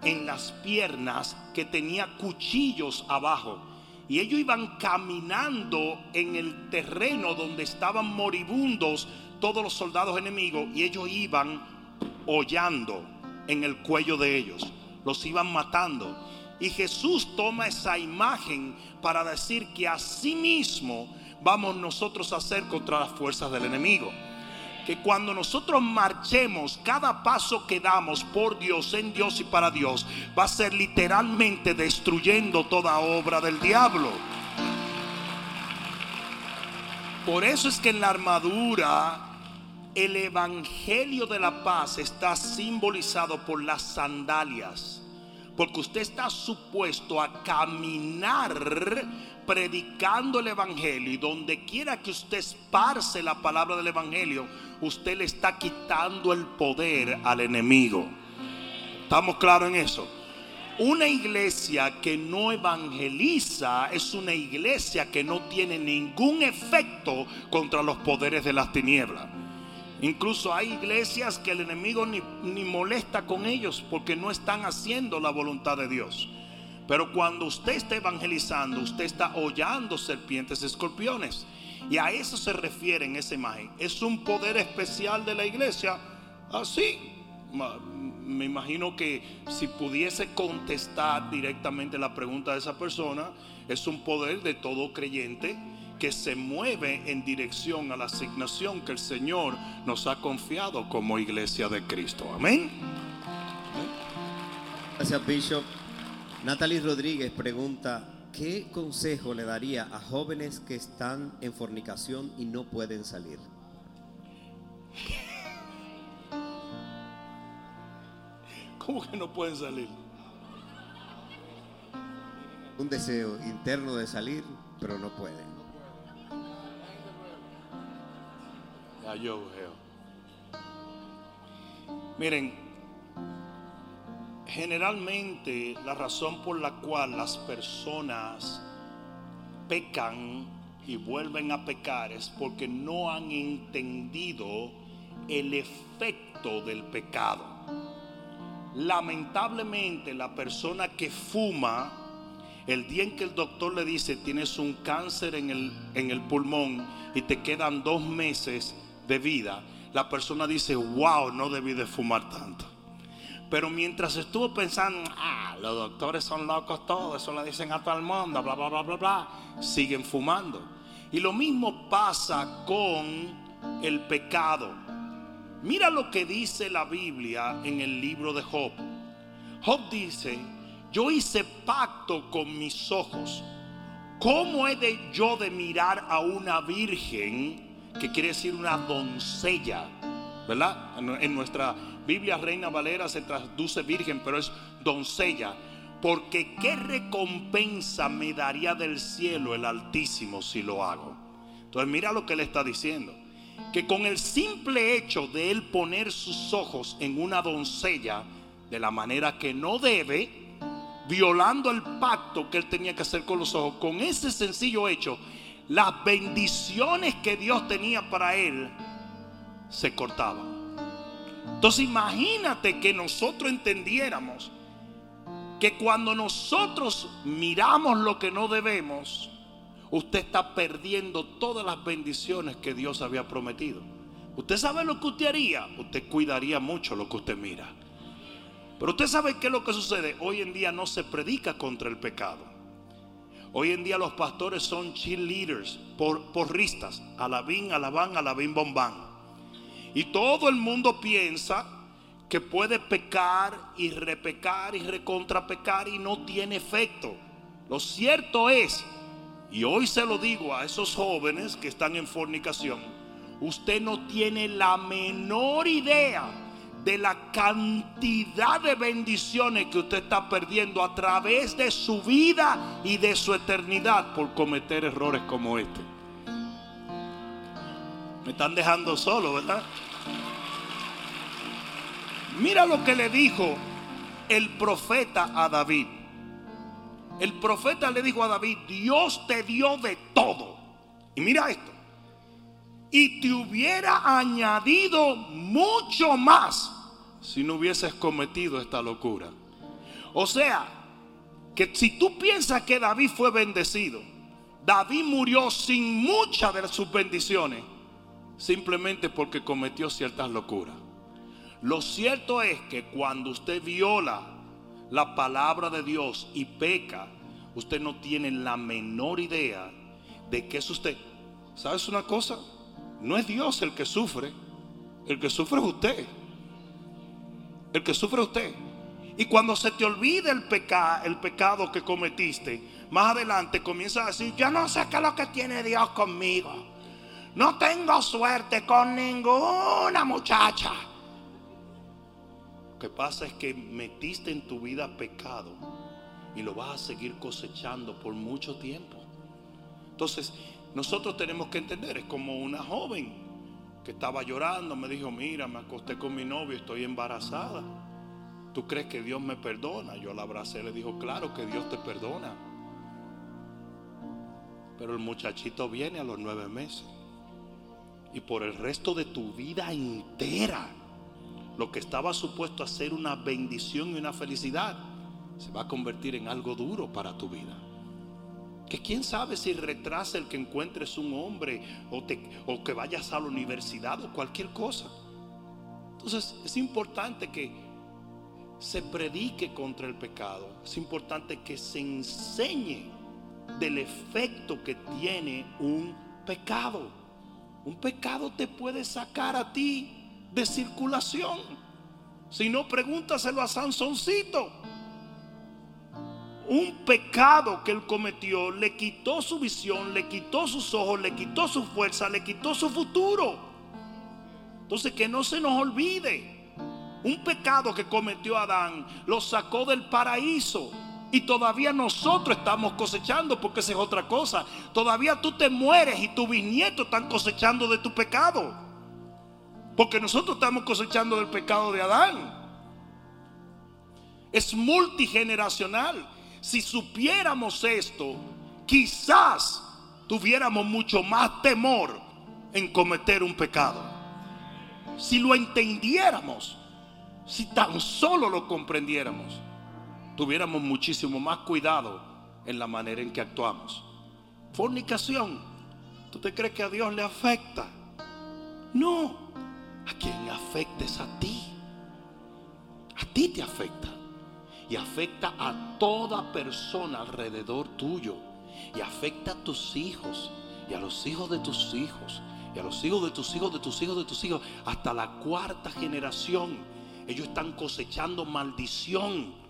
en las piernas que tenía cuchillos abajo. Y ellos iban caminando en el terreno donde estaban moribundos todos los soldados enemigos y ellos iban hollando en el cuello de ellos. Los iban matando. Y Jesús toma esa imagen para decir que así mismo vamos nosotros a hacer contra las fuerzas del enemigo. Que cuando nosotros marchemos, cada paso que damos por Dios, en Dios y para Dios, va a ser literalmente destruyendo toda obra del diablo. Por eso es que en la armadura el Evangelio de la paz está simbolizado por las sandalias. Porque usted está supuesto a caminar predicando el Evangelio. Y donde quiera que usted esparce la palabra del Evangelio, usted le está quitando el poder al enemigo. ¿Estamos claros en eso? Una iglesia que no evangeliza es una iglesia que no tiene ningún efecto contra los poderes de las tinieblas. Incluso hay iglesias que el enemigo ni, molesta con ellos porque no están haciendo la voluntad de Dios. Pero cuando usted está evangelizando, usted está hollando serpientes y escorpiones. Y a eso se refiere en esa imagen. Es un poder especial de la iglesia. Así. Me imagino que si pudiese contestar directamente la pregunta de esa persona, es un poder de todo creyente que se mueve en dirección a la asignación que el Señor nos ha confiado como iglesia de Cristo. Amén. Gracias, Bishop. Natalie Rodríguez pregunta, ¿qué consejo le daría a jóvenes que están en fornicación y no pueden salir? ¿Cómo que no pueden salir? Un deseo interno de salir, pero no pueden. Miren, generalmente la razón por la cual las personas pecan y vuelven a pecar es porque no han entendido el efecto del pecado. Lamentablemente la persona que fuma, el día en que el doctor le dice tienes un cáncer en el, en el pulmón y te quedan dos meses de vida, la persona dice, wow, no debí de fumar tanto. Pero mientras estuvo pensando, ah, los doctores son locos todos, eso le dicen a todo el mundo, bla, bla, bla, bla, bla, siguen fumando. Y lo mismo pasa con el pecado. Mira lo que dice la Biblia en el libro de Job. Job dice, yo hice pacto con mis ojos. ¿Cómo he de yo de mirar a una virgen, que quiere decir una doncella? ¿Verdad? En nuestra Biblia Reina Valera se traduce virgen, pero es doncella. Porque qué recompensa me daría del cielo el Altísimo si lo hago. Entonces mira lo que él está diciendo. Que con el simple hecho de él poner sus ojos en una doncella de la manera que no debe, violando el pacto que él tenía que hacer con los ojos, con ese sencillo hecho, las bendiciones que Dios tenía para él se cortaban. Entonces imagínate que nosotros entendiéramos que cuando nosotros miramos lo que no debemos, usted está perdiendo todas las bendiciones que Dios había prometido. Usted sabe lo que usted haría, usted cuidaría mucho lo que usted mira. Pero usted sabe qué es lo que sucede. Hoy en día no se predica contra el pecado. Hoy en día los pastores son cheerleaders, por, porristas, alabín, alabán, alabín, bombán. Y todo el mundo piensa que puede pecar y repecar y recontrapecar y no tiene efecto. Lo cierto es, y hoy se lo digo a esos jóvenes que están en fornicación, usted no tiene la menor idea de la cantidad de bendiciones que usted está perdiendo a través de su vida y de su eternidad por cometer errores como este. Me están dejando solo, ¿verdad? Mira lo que le dijo el profeta a David. El profeta le dijo a David, Dios te dio de todo. Y mira esto. Y te hubiera añadido mucho más si no hubieses cometido esta locura. O sea, que si tú piensas que David fue bendecido, David murió sin muchas de sus bendiciones, simplemente porque cometió ciertas locuras. Lo cierto es que cuando usted viola la palabra de Dios y peca, usted no tiene la menor idea de qué es usted. ¿Sabes una cosa? No es Dios el que sufre, el que sufre es usted. El que sufre usted. Y cuando se te olvide el, el pecado que cometiste, más adelante comienza a decir, yo no sé qué es lo que tiene Dios conmigo. No tengo suerte con ninguna muchacha que pasa es que metiste en tu vida pecado y lo vas a seguir cosechando por mucho tiempo. Entonces, nosotros tenemos que entender, es como una joven que estaba llorando, me dijo, mira, me acosté con mi novio, estoy embarazada. ¿Tú crees que Dios me perdona? Yo la abracé, le dijo, claro que Dios te perdona. Pero el muchachito viene a los nueve meses. Y por el resto de tu vida entera lo que estaba supuesto a ser una bendición y una felicidad, se va a convertir en algo duro para tu vida. Que quién sabe si retrasa el que encuentres un hombre o, o que vayas a la universidad o cualquier cosa. Entonces es importante que se predique contra el pecado. Es importante que se enseñe del efecto que tiene un pecado. Un pecado te puede sacar a ti de circulación. Si no, pregúntaselo a Sansoncito. Un pecado que él cometió le quitó su visión, le quitó sus ojos, le quitó su fuerza, le quitó su futuro. Entonces que no se nos olvide. Un pecado que cometió Adán lo sacó del paraíso. Y todavía nosotros estamos cosechando, porque esa es otra cosa. Todavía tú te mueres y tus bisnietos están cosechando de tu pecado. Porque nosotros estamos cosechando del pecado de Adán. Es multigeneracional. Si supiéramos esto, quizás tuviéramos mucho más temor en cometer un pecado. si lo entendiéramos, si tan solo lo comprendiéramos, tuviéramos muchísimo más cuidado en la manera en que actuamos. Fornicación, ¿tú te crees que a Dios le afecta? No, a quien le afecta es a ti. A ti te afecta. Y afecta a toda persona alrededor tuyo. Y afecta a tus hijos. Y a los hijos de tus hijos. Y a los hijos de tus hijos, de tus hijos, de tus hijos. Hasta la cuarta generación. Ellos están cosechando maldición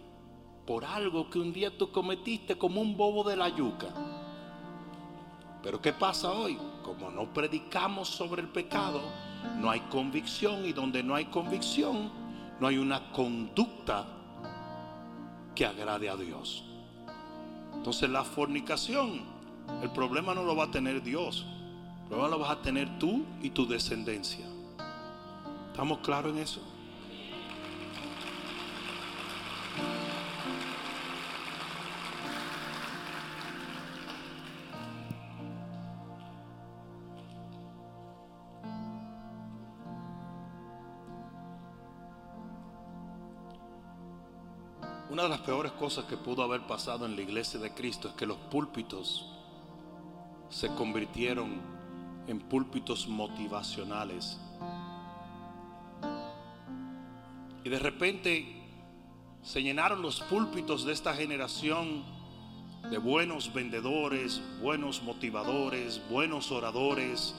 por algo que un día tú cometiste como un bobo de la yuca. Pero ¿qué pasa hoy? Como no predicamos sobre el pecado, no hay convicción y donde no hay convicción, no hay una conducta que agrade a Dios. Entonces la fornicación, el problema no lo va a tener Dios, el problema lo vas a tener tú y tu descendencia. ¿Estamos claros en eso? Una de las peores cosas que pudo haber pasado en la iglesia de Cristo es que los púlpitos se convirtieron en púlpitos motivacionales. Y de repente se llenaron los púlpitos de esta generación de buenos vendedores, buenos motivadores, buenos oradores,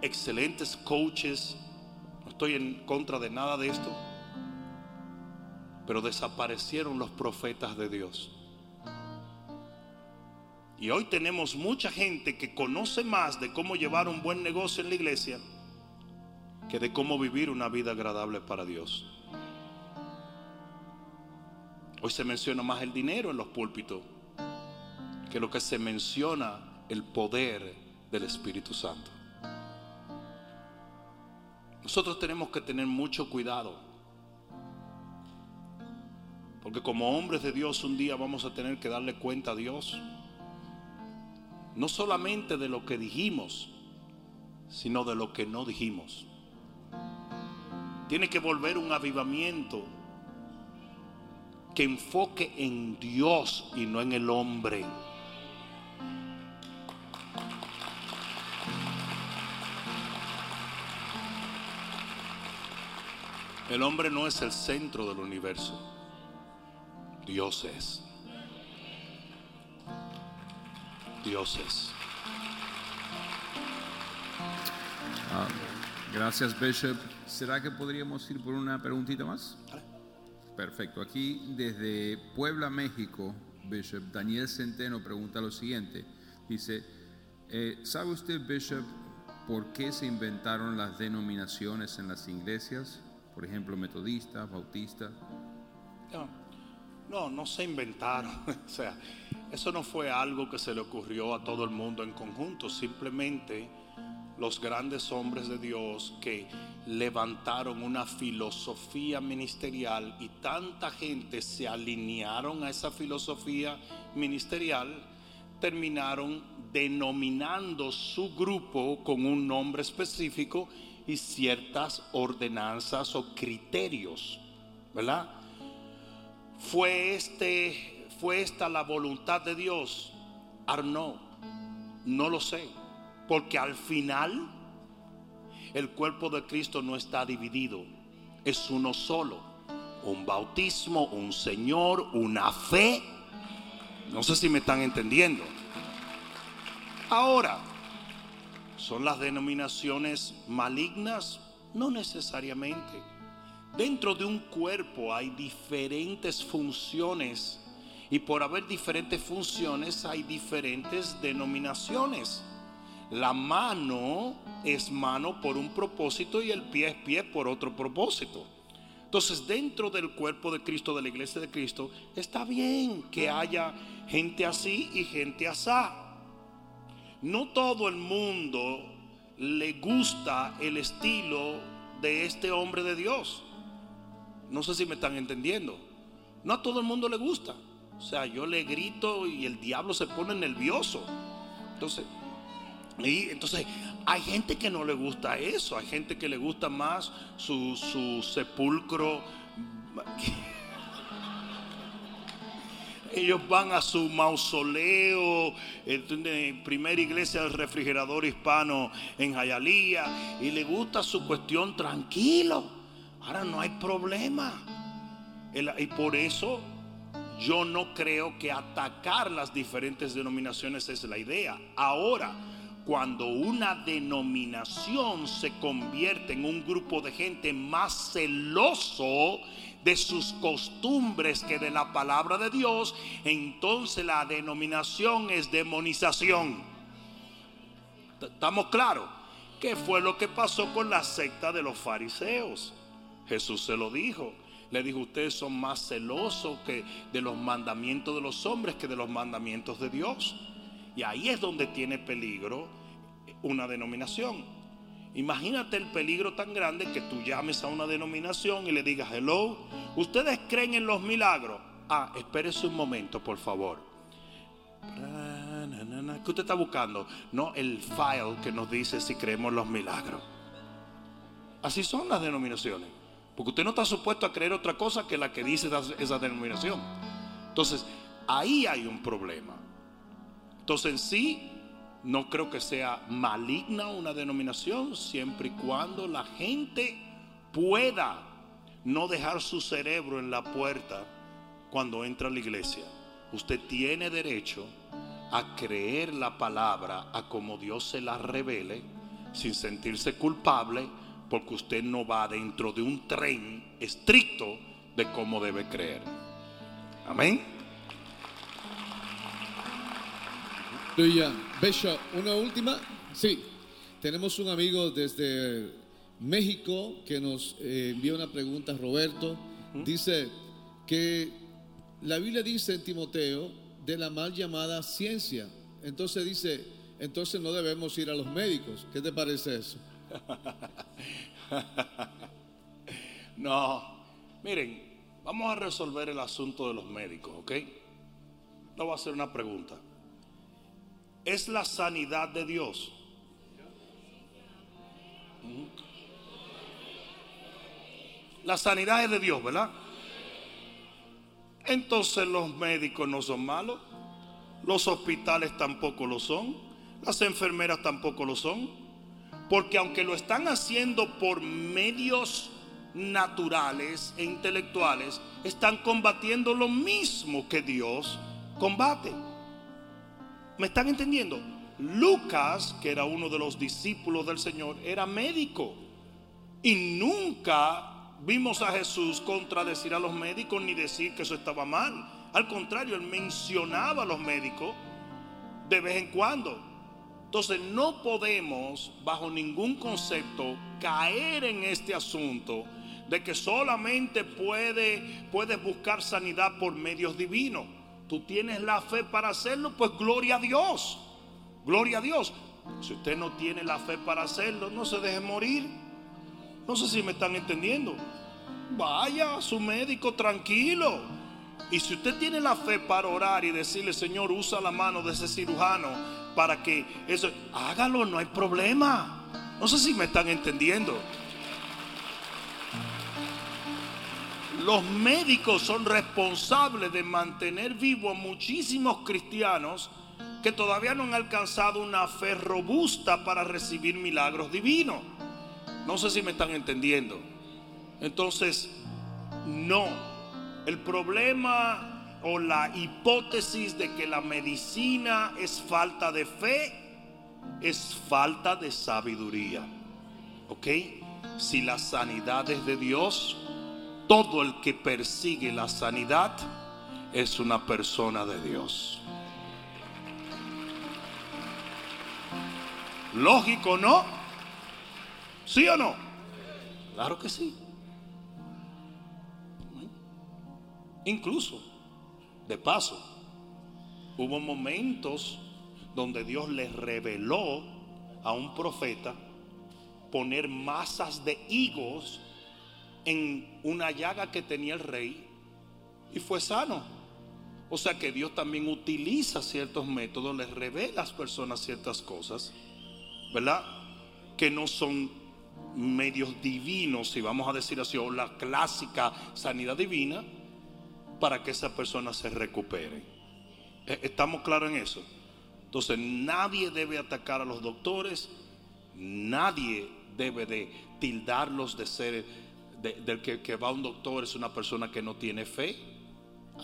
excelentes coaches. No estoy en contra de nada de esto pero desaparecieron los profetas de Dios. Y hoy tenemos mucha gente que conoce más de cómo llevar un buen negocio en la iglesia que de cómo vivir una vida agradable para Dios. Hoy se menciona más el dinero en los púlpitos que lo que se menciona el poder del Espíritu Santo. Nosotros tenemos que tener mucho cuidado porque como hombres de Dios un día vamos a tener que darle cuenta a Dios. No solamente de lo que dijimos, sino de lo que no dijimos. Tiene que volver un avivamiento que enfoque en Dios y no en el hombre. El hombre no es el centro del universo. Dios es. Dios es. Ah, gracias, Bishop. ¿Será que podríamos ir por una preguntita más? Perfecto. Aquí desde Puebla, México, Bishop Daniel Centeno pregunta lo siguiente. Dice, eh, ¿sabe usted, Bishop, por qué se inventaron las denominaciones en las iglesias? Por ejemplo, metodistas, bautistas. No, no se inventaron. o sea, eso no fue algo que se le ocurrió a todo el mundo en conjunto. Simplemente los grandes hombres de Dios que levantaron una filosofía ministerial y tanta gente se alinearon a esa filosofía ministerial, terminaron denominando su grupo con un nombre específico y ciertas ordenanzas o criterios, ¿verdad? ¿Fue, este, ¿Fue esta la voluntad de Dios? Arno, no lo sé. Porque al final el cuerpo de Cristo no está dividido. Es uno solo. Un bautismo, un Señor, una fe. No sé si me están entendiendo. Ahora, ¿son las denominaciones malignas? No necesariamente. Dentro de un cuerpo hay diferentes funciones y por haber diferentes funciones hay diferentes denominaciones. La mano es mano por un propósito y el pie es pie por otro propósito. Entonces dentro del cuerpo de Cristo, de la iglesia de Cristo, está bien que haya gente así y gente asá. No todo el mundo le gusta el estilo de este hombre de Dios. No sé si me están entendiendo. No a todo el mundo le gusta. O sea, yo le grito y el diablo se pone nervioso. Entonces, y entonces Hay gente que no le gusta eso, hay gente que le gusta más su, su sepulcro. Ellos van a su mausoleo, eh, primera iglesia del refrigerador hispano en Jayalía, y le gusta su cuestión tranquilo. Ahora no hay problema. Y por eso yo no creo que atacar las diferentes denominaciones es la idea. Ahora, cuando una denominación se convierte en un grupo de gente más celoso de sus costumbres que de la palabra de Dios, entonces la denominación es demonización. ¿Estamos claros? ¿Qué fue lo que pasó con la secta de los fariseos? Jesús se lo dijo. Le dijo, ustedes son más celosos que de los mandamientos de los hombres que de los mandamientos de Dios. Y ahí es donde tiene peligro una denominación. Imagínate el peligro tan grande que tú llames a una denominación y le digas, hello, ¿ustedes creen en los milagros? Ah, espérese un momento, por favor. ¿Qué usted está buscando? No el file que nos dice si creemos los milagros. Así son las denominaciones. Porque usted no está supuesto a creer otra cosa que la que dice esa denominación. Entonces, ahí hay un problema. Entonces, en sí, no creo que sea maligna una denominación siempre y cuando la gente pueda no dejar su cerebro en la puerta cuando entra a la iglesia. Usted tiene derecho a creer la palabra a como Dios se la revele sin sentirse culpable porque usted no va dentro de un tren estricto de cómo debe creer. Amén. Bishop, una última. Sí, tenemos un amigo desde México que nos eh, envía una pregunta, Roberto. Dice que la Biblia dice en Timoteo de la mal llamada ciencia. Entonces dice, entonces no debemos ir a los médicos. ¿Qué te parece eso? no, miren, vamos a resolver el asunto de los médicos, ¿ok? No va a hacer una pregunta es la sanidad de Dios. La sanidad es de Dios, ¿verdad? Entonces los médicos no son malos, los hospitales tampoco lo son, las enfermeras tampoco lo son, porque aunque lo están haciendo por medios naturales e intelectuales, están combatiendo lo mismo que Dios combate. ¿Me están entendiendo? Lucas, que era uno de los discípulos del Señor, era médico. Y nunca vimos a Jesús contradecir a los médicos ni decir que eso estaba mal. Al contrario, él mencionaba a los médicos de vez en cuando. Entonces no podemos, bajo ningún concepto, caer en este asunto de que solamente puede, puedes buscar sanidad por medios divinos tú tienes la fe para hacerlo, pues gloria a Dios. Gloria a Dios. Si usted no tiene la fe para hacerlo, no se deje morir. No sé si me están entendiendo. Vaya a su médico tranquilo. Y si usted tiene la fe para orar y decirle, Señor, usa la mano de ese cirujano para que eso, hágalo, no hay problema. No sé si me están entendiendo. Los médicos son responsables de mantener vivos a muchísimos cristianos que todavía no han alcanzado una fe robusta para recibir milagros divinos. No sé si me están entendiendo. Entonces, no. El problema o la hipótesis de que la medicina es falta de fe es falta de sabiduría. ¿Ok? Si la sanidad es de Dios, todo el que persigue la sanidad es una persona de Dios. Lógico, ¿no? ¿Sí o no? Claro que sí. Incluso, de paso, hubo momentos donde Dios le reveló a un profeta poner masas de higos en una llaga que tenía el rey y fue sano. O sea que Dios también utiliza ciertos métodos, les revela a las personas ciertas cosas, ¿verdad? que no son medios divinos, si vamos a decir así, o la clásica sanidad divina, para que esa persona se recupere. Eh, ¿Estamos claros en eso? Entonces nadie debe atacar a los doctores, nadie debe de tildarlos de ser, de- del que, que va a un doctor es una persona que no tiene fe.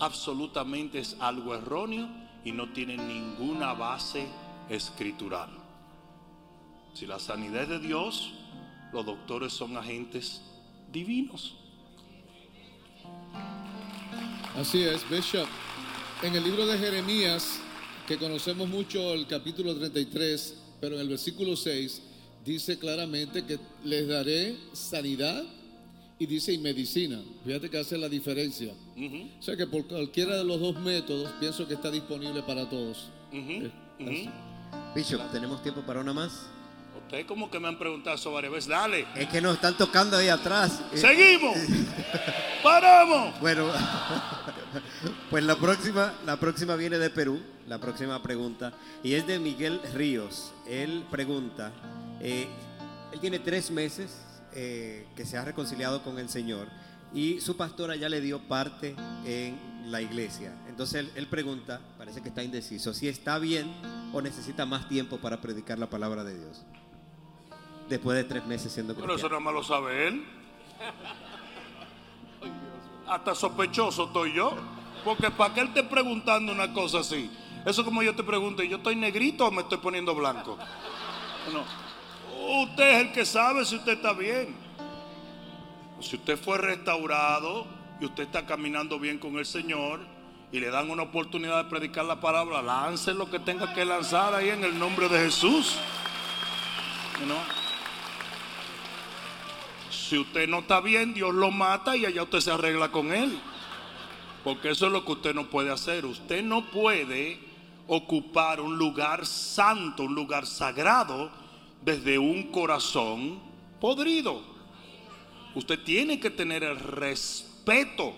Absolutamente es algo erróneo y no tiene ninguna base escritural. Si la sanidad es de Dios, los doctores son agentes divinos. Así es, Bishop. En el libro de Jeremías, que conocemos mucho el capítulo 33, pero en el versículo 6 dice claramente que les daré sanidad y dice y medicina. Fíjate que hace la diferencia. Ujú, O sea que por cualquiera de los dos métodos pienso que está disponible para todos. ujú, Eh, así. Bishop, ¿tenemos tiempo para una más? Ustedes como que me han preguntado eso varias veces. Dale, Es que nos están tocando ahí atrás. Eh, seguimos, paramos. Bueno, pues la próxima, la próxima viene de Perú, la próxima pregunta, y es de Miguel Ríos. Él pregunta, eh, él tiene tres meses eh, que se ha reconciliado con el Señor y su pastora ya le dio parte en la iglesia. Entonces él, él pregunta, parece que está indeciso, si está bien o necesita más tiempo para predicar la palabra de Dios. Después de tres meses siendo Bueno, eso cristiano. nada más lo sabe él. Hasta sospechoso estoy yo. Porque para que él esté preguntando una cosa así. Eso como yo te pregunto, ¿yo estoy negrito o me estoy poniendo blanco? No. Usted es el que sabe si usted está bien. Si usted fue restaurado y usted está caminando bien con el Señor y le dan una oportunidad de predicar la palabra, lance lo que tenga que lanzar ahí en el nombre de Jesús. ¿No? Si usted no está bien, Dios lo mata y allá usted se arregla con él. Porque eso es lo que usted no puede hacer. Usted no puede ocupar un lugar santo, un lugar sagrado, desde un corazón podrido. Usted tiene que tener el respeto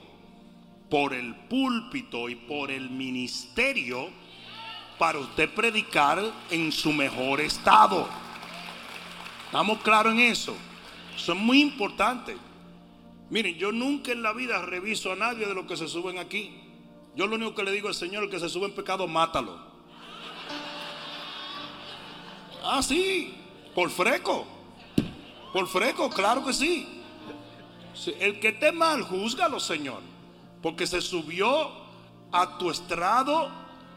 por el púlpito y por el ministerio para usted predicar en su mejor estado. ¿Estamos claros en eso? Es muy importante. Miren, yo nunca en la vida reviso a nadie de los que se suben aquí. Yo lo único que le digo al Señor, el que se sube en pecado, mátalo. Ah, sí, por freco. Por freco, claro que sí. El que esté mal, júzgalo, Señor. Porque se subió a tu estrado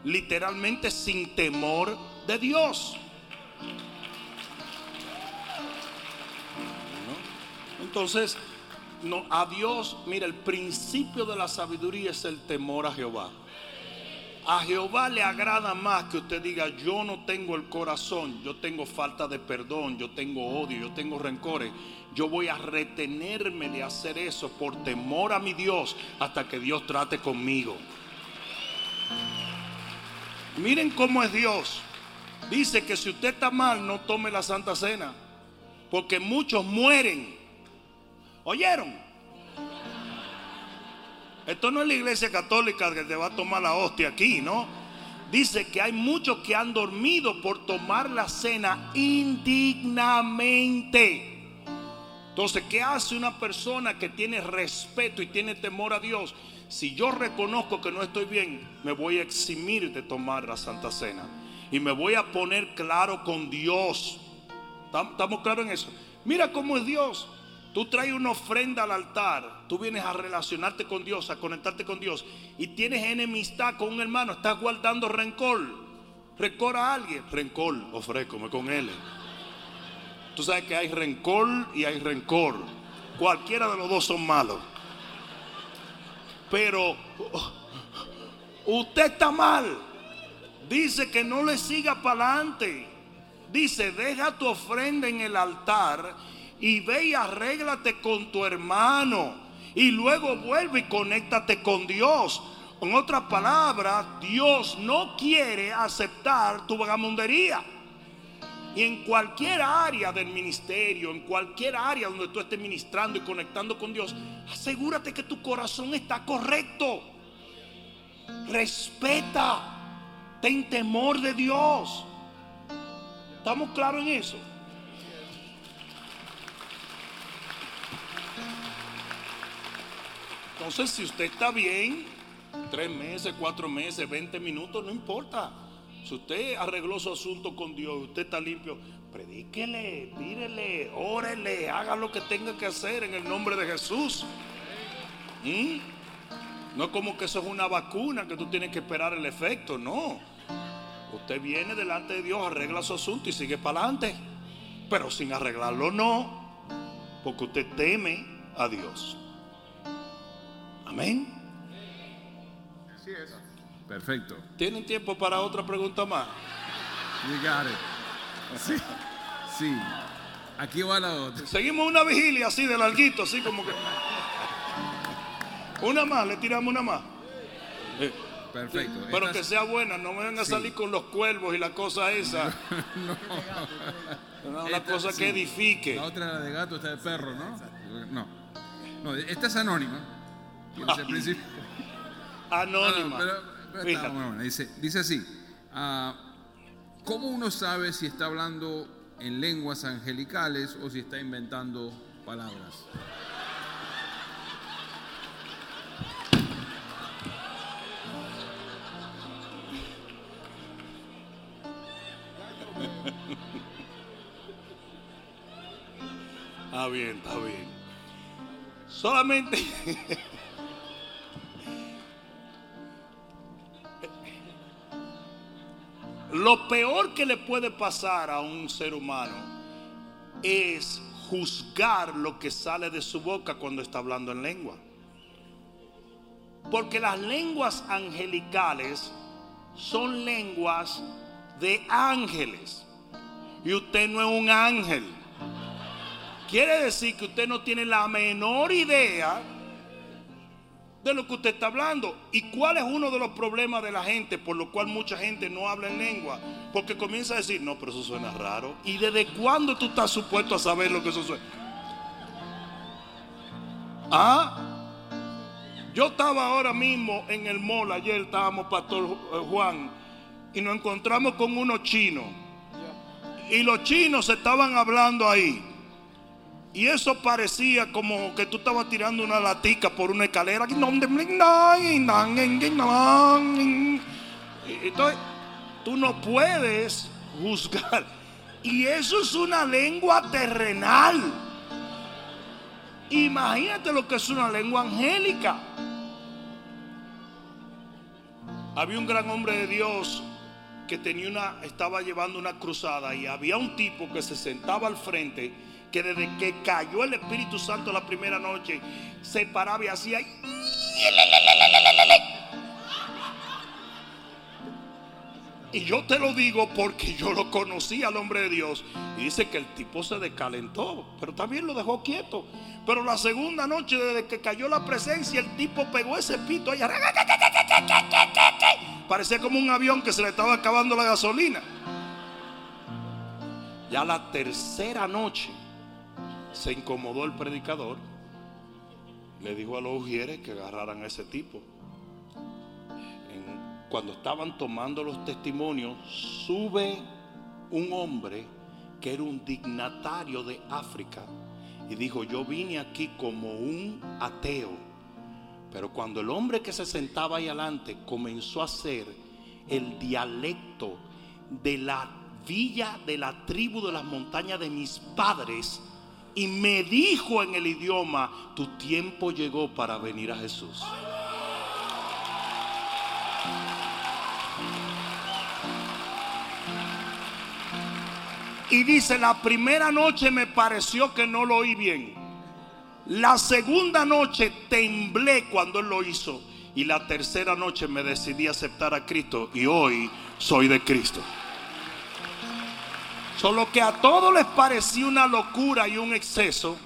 literalmente sin temor de Dios. Entonces, a Dios, mira, el principio de la sabiduría es el temor a Jehová. A Jehová le agrada más que usted diga, yo no tengo el corazón, yo tengo falta de perdón, yo tengo odio, yo tengo rencores. Yo voy a retenerme de hacer eso por temor a mi Dios hasta que Dios trate conmigo. Miren cómo es Dios. Dice que si usted está mal, no tome la Santa Cena. Porque muchos mueren. ¿Oyeron? Esto no es la iglesia católica que te va a tomar la hostia aquí, ¿no? Dice que hay muchos que han dormido por tomar la cena indignamente. Entonces, ¿qué hace una persona que tiene respeto y tiene temor a Dios? Si yo reconozco que no estoy bien, me voy a eximir de tomar la Santa Cena. Y me voy a poner claro con Dios. ¿Tam- ¿Estamos claros en eso? Mira cómo es Dios. Tú traes una ofrenda al altar, tú vienes a relacionarte con Dios, a conectarte con Dios, y tienes enemistad con un hermano, estás guardando rencor. Rencor a alguien, rencor, ofrécome con él. Tú sabes que hay rencor y hay rencor. Cualquiera de los dos son malos. Pero usted está mal. Dice que no le siga para adelante. Dice, deja tu ofrenda en el altar y ve y arréglate con tu hermano. Y luego vuelve y conéctate con Dios. En otras palabras, Dios no quiere aceptar tu vagamundería. Y en cualquier área del ministerio, en cualquier área donde tú estés ministrando y conectando con Dios, asegúrate que tu corazón está correcto. Respeta, ten temor de Dios. ¿Estamos claros en eso? Entonces, si usted está bien, tres meses, cuatro meses, 20 minutos, no importa. Si usted arregló su asunto con Dios, usted está limpio, predíquele, tírele, órele, haga lo que tenga que hacer en el nombre de Jesús. ¿Mm? No es como que eso es una vacuna que tú tienes que esperar el efecto, no. Usted viene delante de Dios, arregla su asunto y sigue para adelante. Pero sin arreglarlo no, porque usted teme a Dios. Amén. Así es. Perfecto. ¿Tienen tiempo para otra pregunta más? You got it. Sí. Sí. Aquí va la otra. Seguimos una vigilia así de larguito, así como que. Una más, le tiramos una más. Eh, Perfecto. Pero Esta- que sea buena, no me vengan a Sí. salir con los cuervos y la cosa esa. Una, una Esta- cosa sí. que edifique. La otra era de gato, esta de perro, ¿no? No. No, esta es anónima. El principio. Anónima. No, no, pero-. Dice, dice así: ah, ¿Cómo uno sabe si está hablando en lenguas angelicales o si está inventando palabras? Está bien, está bien. Solamente. Lo peor que le puede pasar a un ser humano es juzgar lo que sale de su boca cuando está hablando en lengua. Porque las lenguas angelicales son lenguas de ángeles. Y usted no es un ángel. Quiere decir que usted no tiene la menor idea de lo que usted está hablando. ¿Y cuál es uno de los problemas de la gente por lo cual mucha gente no habla en lengua? Porque comienza a decir, no, pero eso suena raro. ¿Y desde cuándo tú estás supuesto a saber lo que eso suena? Ah, yo estaba ahora mismo en el mall, ayer estábamos Pastor eh, Juan, y nos encontramos con unos chinos. Y los chinos estaban hablando ahí. Y eso parecía como que tú estabas tirando una latica por una escalera. Entonces, tú no puedes juzgar. Y eso es una lengua terrenal. Imagínate lo que es una lengua angélica. Había un gran hombre de Dios que tenía una, estaba llevando una cruzada y había un tipo que se sentaba al frente que desde que cayó el Espíritu Santo la primera noche se paraba y hacía y yo te lo digo porque yo lo conocí al hombre de Dios y dice que el tipo se descalentó, pero también lo dejó quieto. Pero la segunda noche desde que cayó la presencia el tipo pegó ese pito ahí. Parecía como un avión que se le estaba acabando la gasolina. Ya la tercera noche se incomodó el predicador. Le dijo a los ujieres que agarraran a ese tipo. En- cuando estaban tomando los testimonios, sube un hombre que era un dignatario de África y dijo, yo vine aquí como un ateo. Pero cuando el hombre que se sentaba ahí adelante comenzó a hacer el dialecto de la villa de la tribu de las montañas de mis padres, y me dijo en el idioma, tu tiempo llegó para venir a Jesús. Y dice, la primera noche me pareció que no lo oí bien. La segunda noche temblé cuando él lo hizo. Y la tercera noche me decidí a aceptar a Cristo. Y hoy soy de Cristo. Solo que a todos les parecía una locura y un exceso,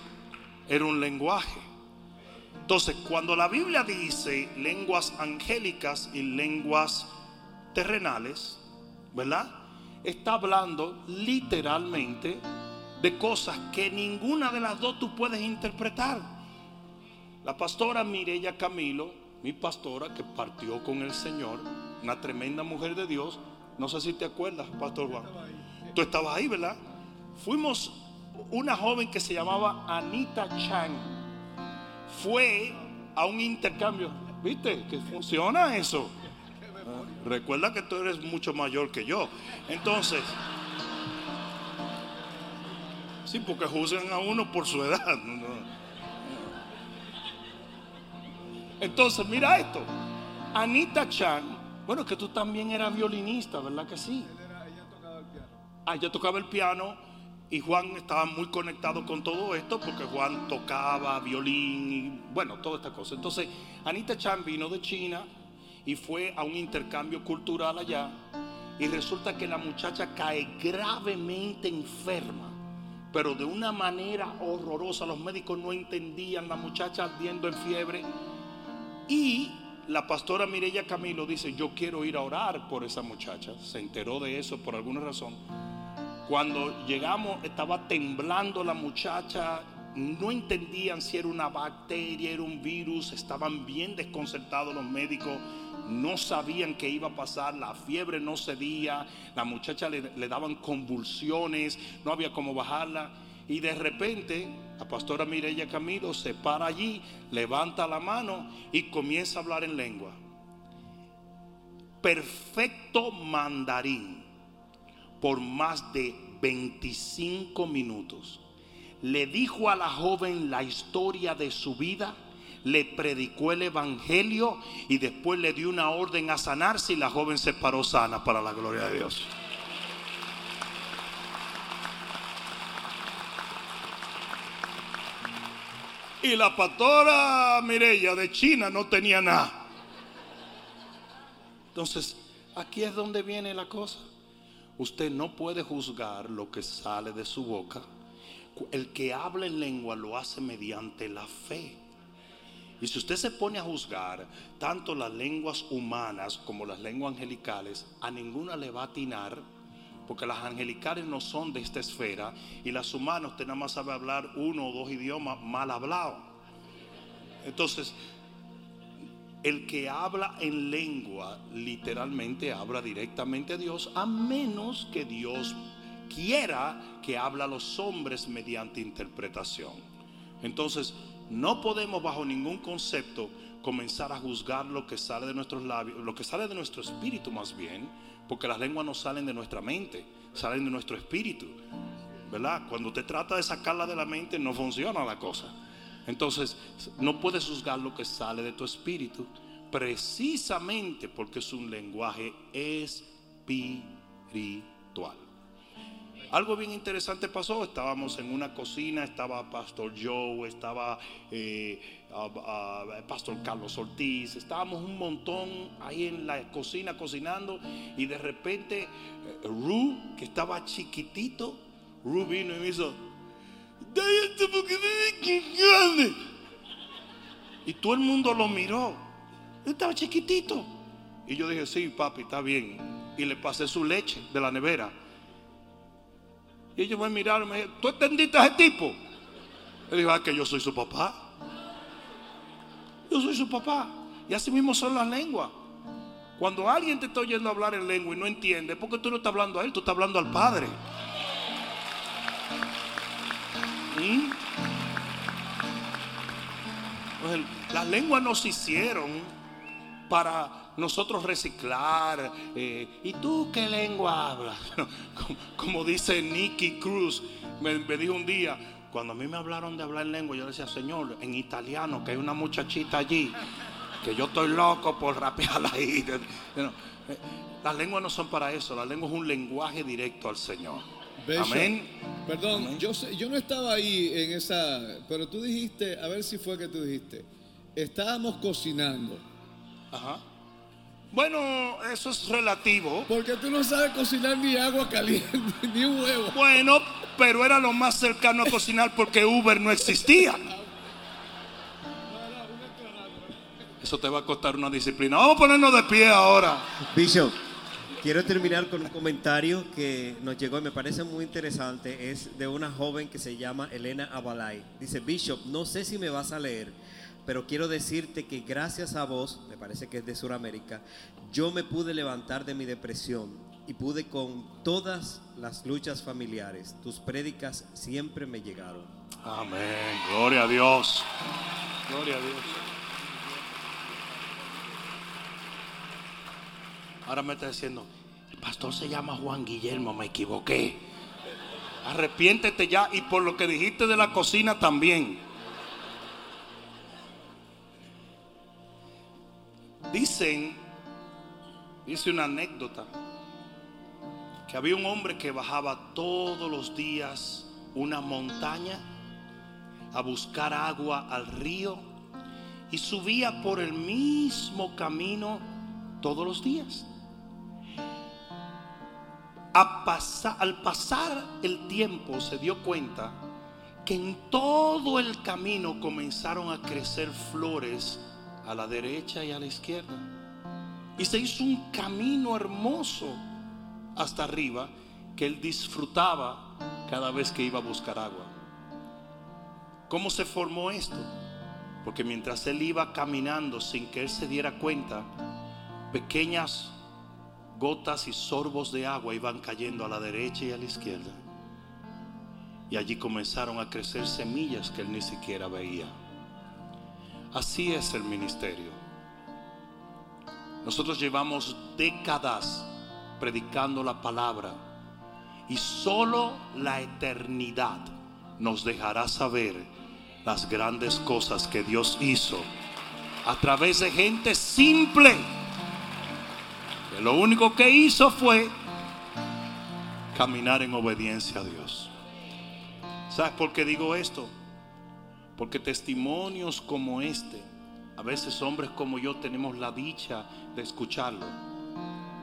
era un lenguaje. Entonces, cuando la Biblia dice lenguas angélicas y lenguas terrenales, ¿verdad? Está hablando literalmente de cosas que ninguna de las dos tú puedes interpretar. La pastora Mireya Camilo, mi pastora que partió con el Señor, una tremenda mujer de Dios, no sé si te acuerdas, Pastor Juan. Tú estabas ahí, ¿verdad? Fuimos una joven que se llamaba Anita Chang. Fue a un intercambio. ¿Viste? Que funciona eso. Recuerda que tú eres mucho mayor que yo. Entonces, sí, porque juzgan a uno por su edad. Entonces, mira esto. Anita Chan, bueno, que tú también eras violinista, ¿verdad que sí? Ella tocaba el piano y Juan estaba muy conectado con todo esto porque Juan tocaba violín y bueno, toda esta cosa. Entonces, Anita Chan vino de China y fue a un intercambio cultural allá y resulta que la muchacha cae gravemente enferma, pero de una manera horrorosa. Los médicos no entendían, la muchacha ardiendo en fiebre y la pastora Mireya Camilo dice, yo quiero ir a orar por esa muchacha. Se enteró de eso por alguna razón. Cuando llegamos estaba temblando la muchacha, no entendían si era una bacteria, era un virus, estaban bien desconcertados los médicos, no sabían qué iba a pasar, la fiebre no cedía, la muchacha le, daban convulsiones, no había cómo bajarla. Y de repente, la pastora Mireya Camilo se para allí, levanta la mano y comienza a hablar en lengua. Perfecto mandarín por más de 25 minutos. Le dijo a la joven la historia de su vida, le predicó el evangelio y después le dio una orden a sanarse y la joven se paró sana para la gloria de Dios. Y la pastora Mirella de China no tenía nada. Entonces, aquí es donde viene la cosa. Usted no puede juzgar lo que sale de su boca. El que habla en lengua lo hace mediante la fe. Y si usted se pone a juzgar tanto las lenguas humanas como las lenguas angelicales, a ninguna le va a atinar, porque las angelicales no son de esta esfera y las humanas usted nada más sabe hablar uno o dos idiomas mal hablados. Entonces, el que habla en lengua literalmente habla directamente a Dios, a menos que Dios quiera que habla a los hombres mediante interpretación. Entonces, no podemos bajo ningún concepto comenzar a juzgar lo que sale de nuestros labios, lo que sale de nuestro espíritu más bien, porque las lenguas no salen de nuestra mente, salen de nuestro espíritu. ¿Verdad? Cuando te trata de sacarla de la mente no funciona la cosa. Entonces, no puedes juzgar lo que sale de tu espíritu, precisamente porque es un lenguaje espiritual. Algo bien interesante pasó, estábamos en una cocina, estaba Pastor Joe, estaba eh, uh, uh, Pastor Carlos Ortiz, estábamos un montón ahí en la cocina cocinando y de repente eh, Ru, que estaba chiquitito, Ru vino y me hizo, y todo el mundo lo miró. Él estaba chiquitito. Y yo dije, sí, papi, está bien. Y le pasé su leche de la nevera. Y ellos me miraron y me dijeron, ¿tú entendiste a ese tipo? Él dijo, ah, que yo soy su papá. Yo soy su papá. Y así mismo son las lenguas. Cuando alguien te está oyendo hablar en lengua y no entiende, porque tú no estás hablando a él, tú estás hablando al Padre. Entonces, las lenguas nos hicieron para nosotros reciclar. eh, ¿Y tú qué lengua hablas? Como, dice Nicky Cruz, me, dijo un día, cuando a mí me hablaron de hablar en lengua, yo decía, Señor, en italiano, que hay una muchachita allí, que yo estoy loco por rapearla ahí. Eh, Las lenguas no son para eso, la lengua es un lenguaje directo al Señor. Bishop, Amén. Perdón, Amén. Yo, sé- yo no estaba ahí en esa, pero tú dijiste, a ver si fue que tú dijiste, estábamos cocinando. Ajá. Bueno, eso es relativo. Porque tú no sabes cocinar ni agua caliente, ni un huevo. Bueno, pero era lo más cercano a cocinar porque Uber no existía. Eso te va a costar una disciplina. Vamos a ponernos de pie ahora. Bishop, quiero terminar con un comentario que nos llegó y me parece muy interesante. Es de una joven que se llama Elena Abalay. Dice, Bishop, no sé si me vas a leer, pero quiero decirte que gracias a vos, me parece que es de Sudamérica, yo me pude levantar de mi depresión y pude con todas las luchas familiares. Tus prédicas siempre me llegaron. Amén. Gloria a Dios. Gloria a Dios. Ahora me está diciendo, el pastor se llama Juan Guillermo, me equivoqué. Arrepiéntete ya y por lo que dijiste de la cocina también. Dicen, dice una anécdota, que había un hombre que bajaba todos los días una montaña a buscar agua al río y subía por el mismo camino todos los días. Al pasar el tiempo se dio cuenta que en todo el camino comenzaron a crecer flores a la derecha y a la izquierda. Y se hizo un camino hermoso hasta arriba que él disfrutaba cada vez que iba a buscar agua. ¿Cómo se formó esto? Porque mientras él iba caminando sin que él se diera cuenta, pequeñas gotas y sorbos de agua iban cayendo a la derecha y a la izquierda. Y allí comenzaron a crecer semillas que él ni siquiera veía. Así es el ministerio. Nosotros llevamos décadas predicando la palabra y solo la eternidad nos dejará saber las grandes cosas que Dios hizo a través de gente simple. Que lo único que hizo fue caminar en obediencia a Dios. ¿Sabes por qué digo esto? Porque testimonios como este, a veces hombres como yo tenemos la dicha de escucharlo.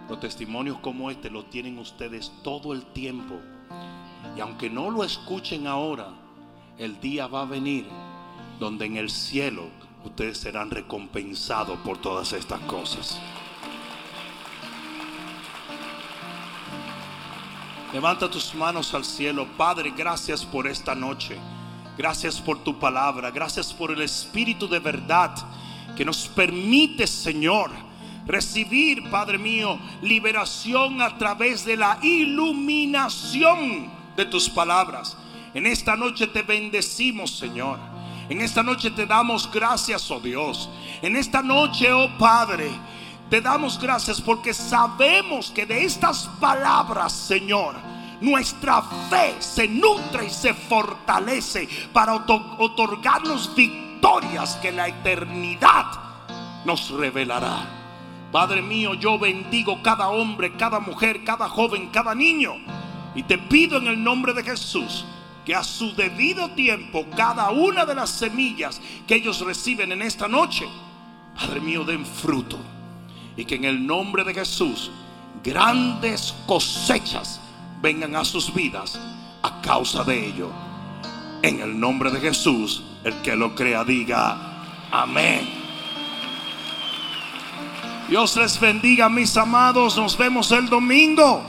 Los testimonios como este los tienen ustedes todo el tiempo. Y aunque no lo escuchen ahora, el día va a venir donde en el cielo ustedes serán recompensados por todas estas cosas. Levanta tus manos al cielo. Padre, gracias por esta noche. Gracias por tu palabra. Gracias por el Espíritu de verdad que nos permite, Señor, recibir, Padre mío, liberación a través de la iluminación de tus palabras. En esta noche te bendecimos, Señor. En esta noche te damos gracias, oh Dios. En esta noche, oh Padre, te damos gracias porque sabemos que de estas palabras, Señor, nuestra fe se nutre y se fortalece para otorgarnos victorias que la eternidad nos revelará. Padre mío, yo bendigo cada hombre, cada mujer, cada joven, cada niño. Y te pido en el nombre de Jesús que a su debido tiempo cada una de las semillas que ellos reciben en esta noche, Padre mío, den fruto. Y que en el nombre de Jesús grandes cosechas vengan a sus vidas a causa de ello. En el nombre de Jesús, el que lo crea diga amén. Dios les bendiga, mis amados. Nos vemos el domingo.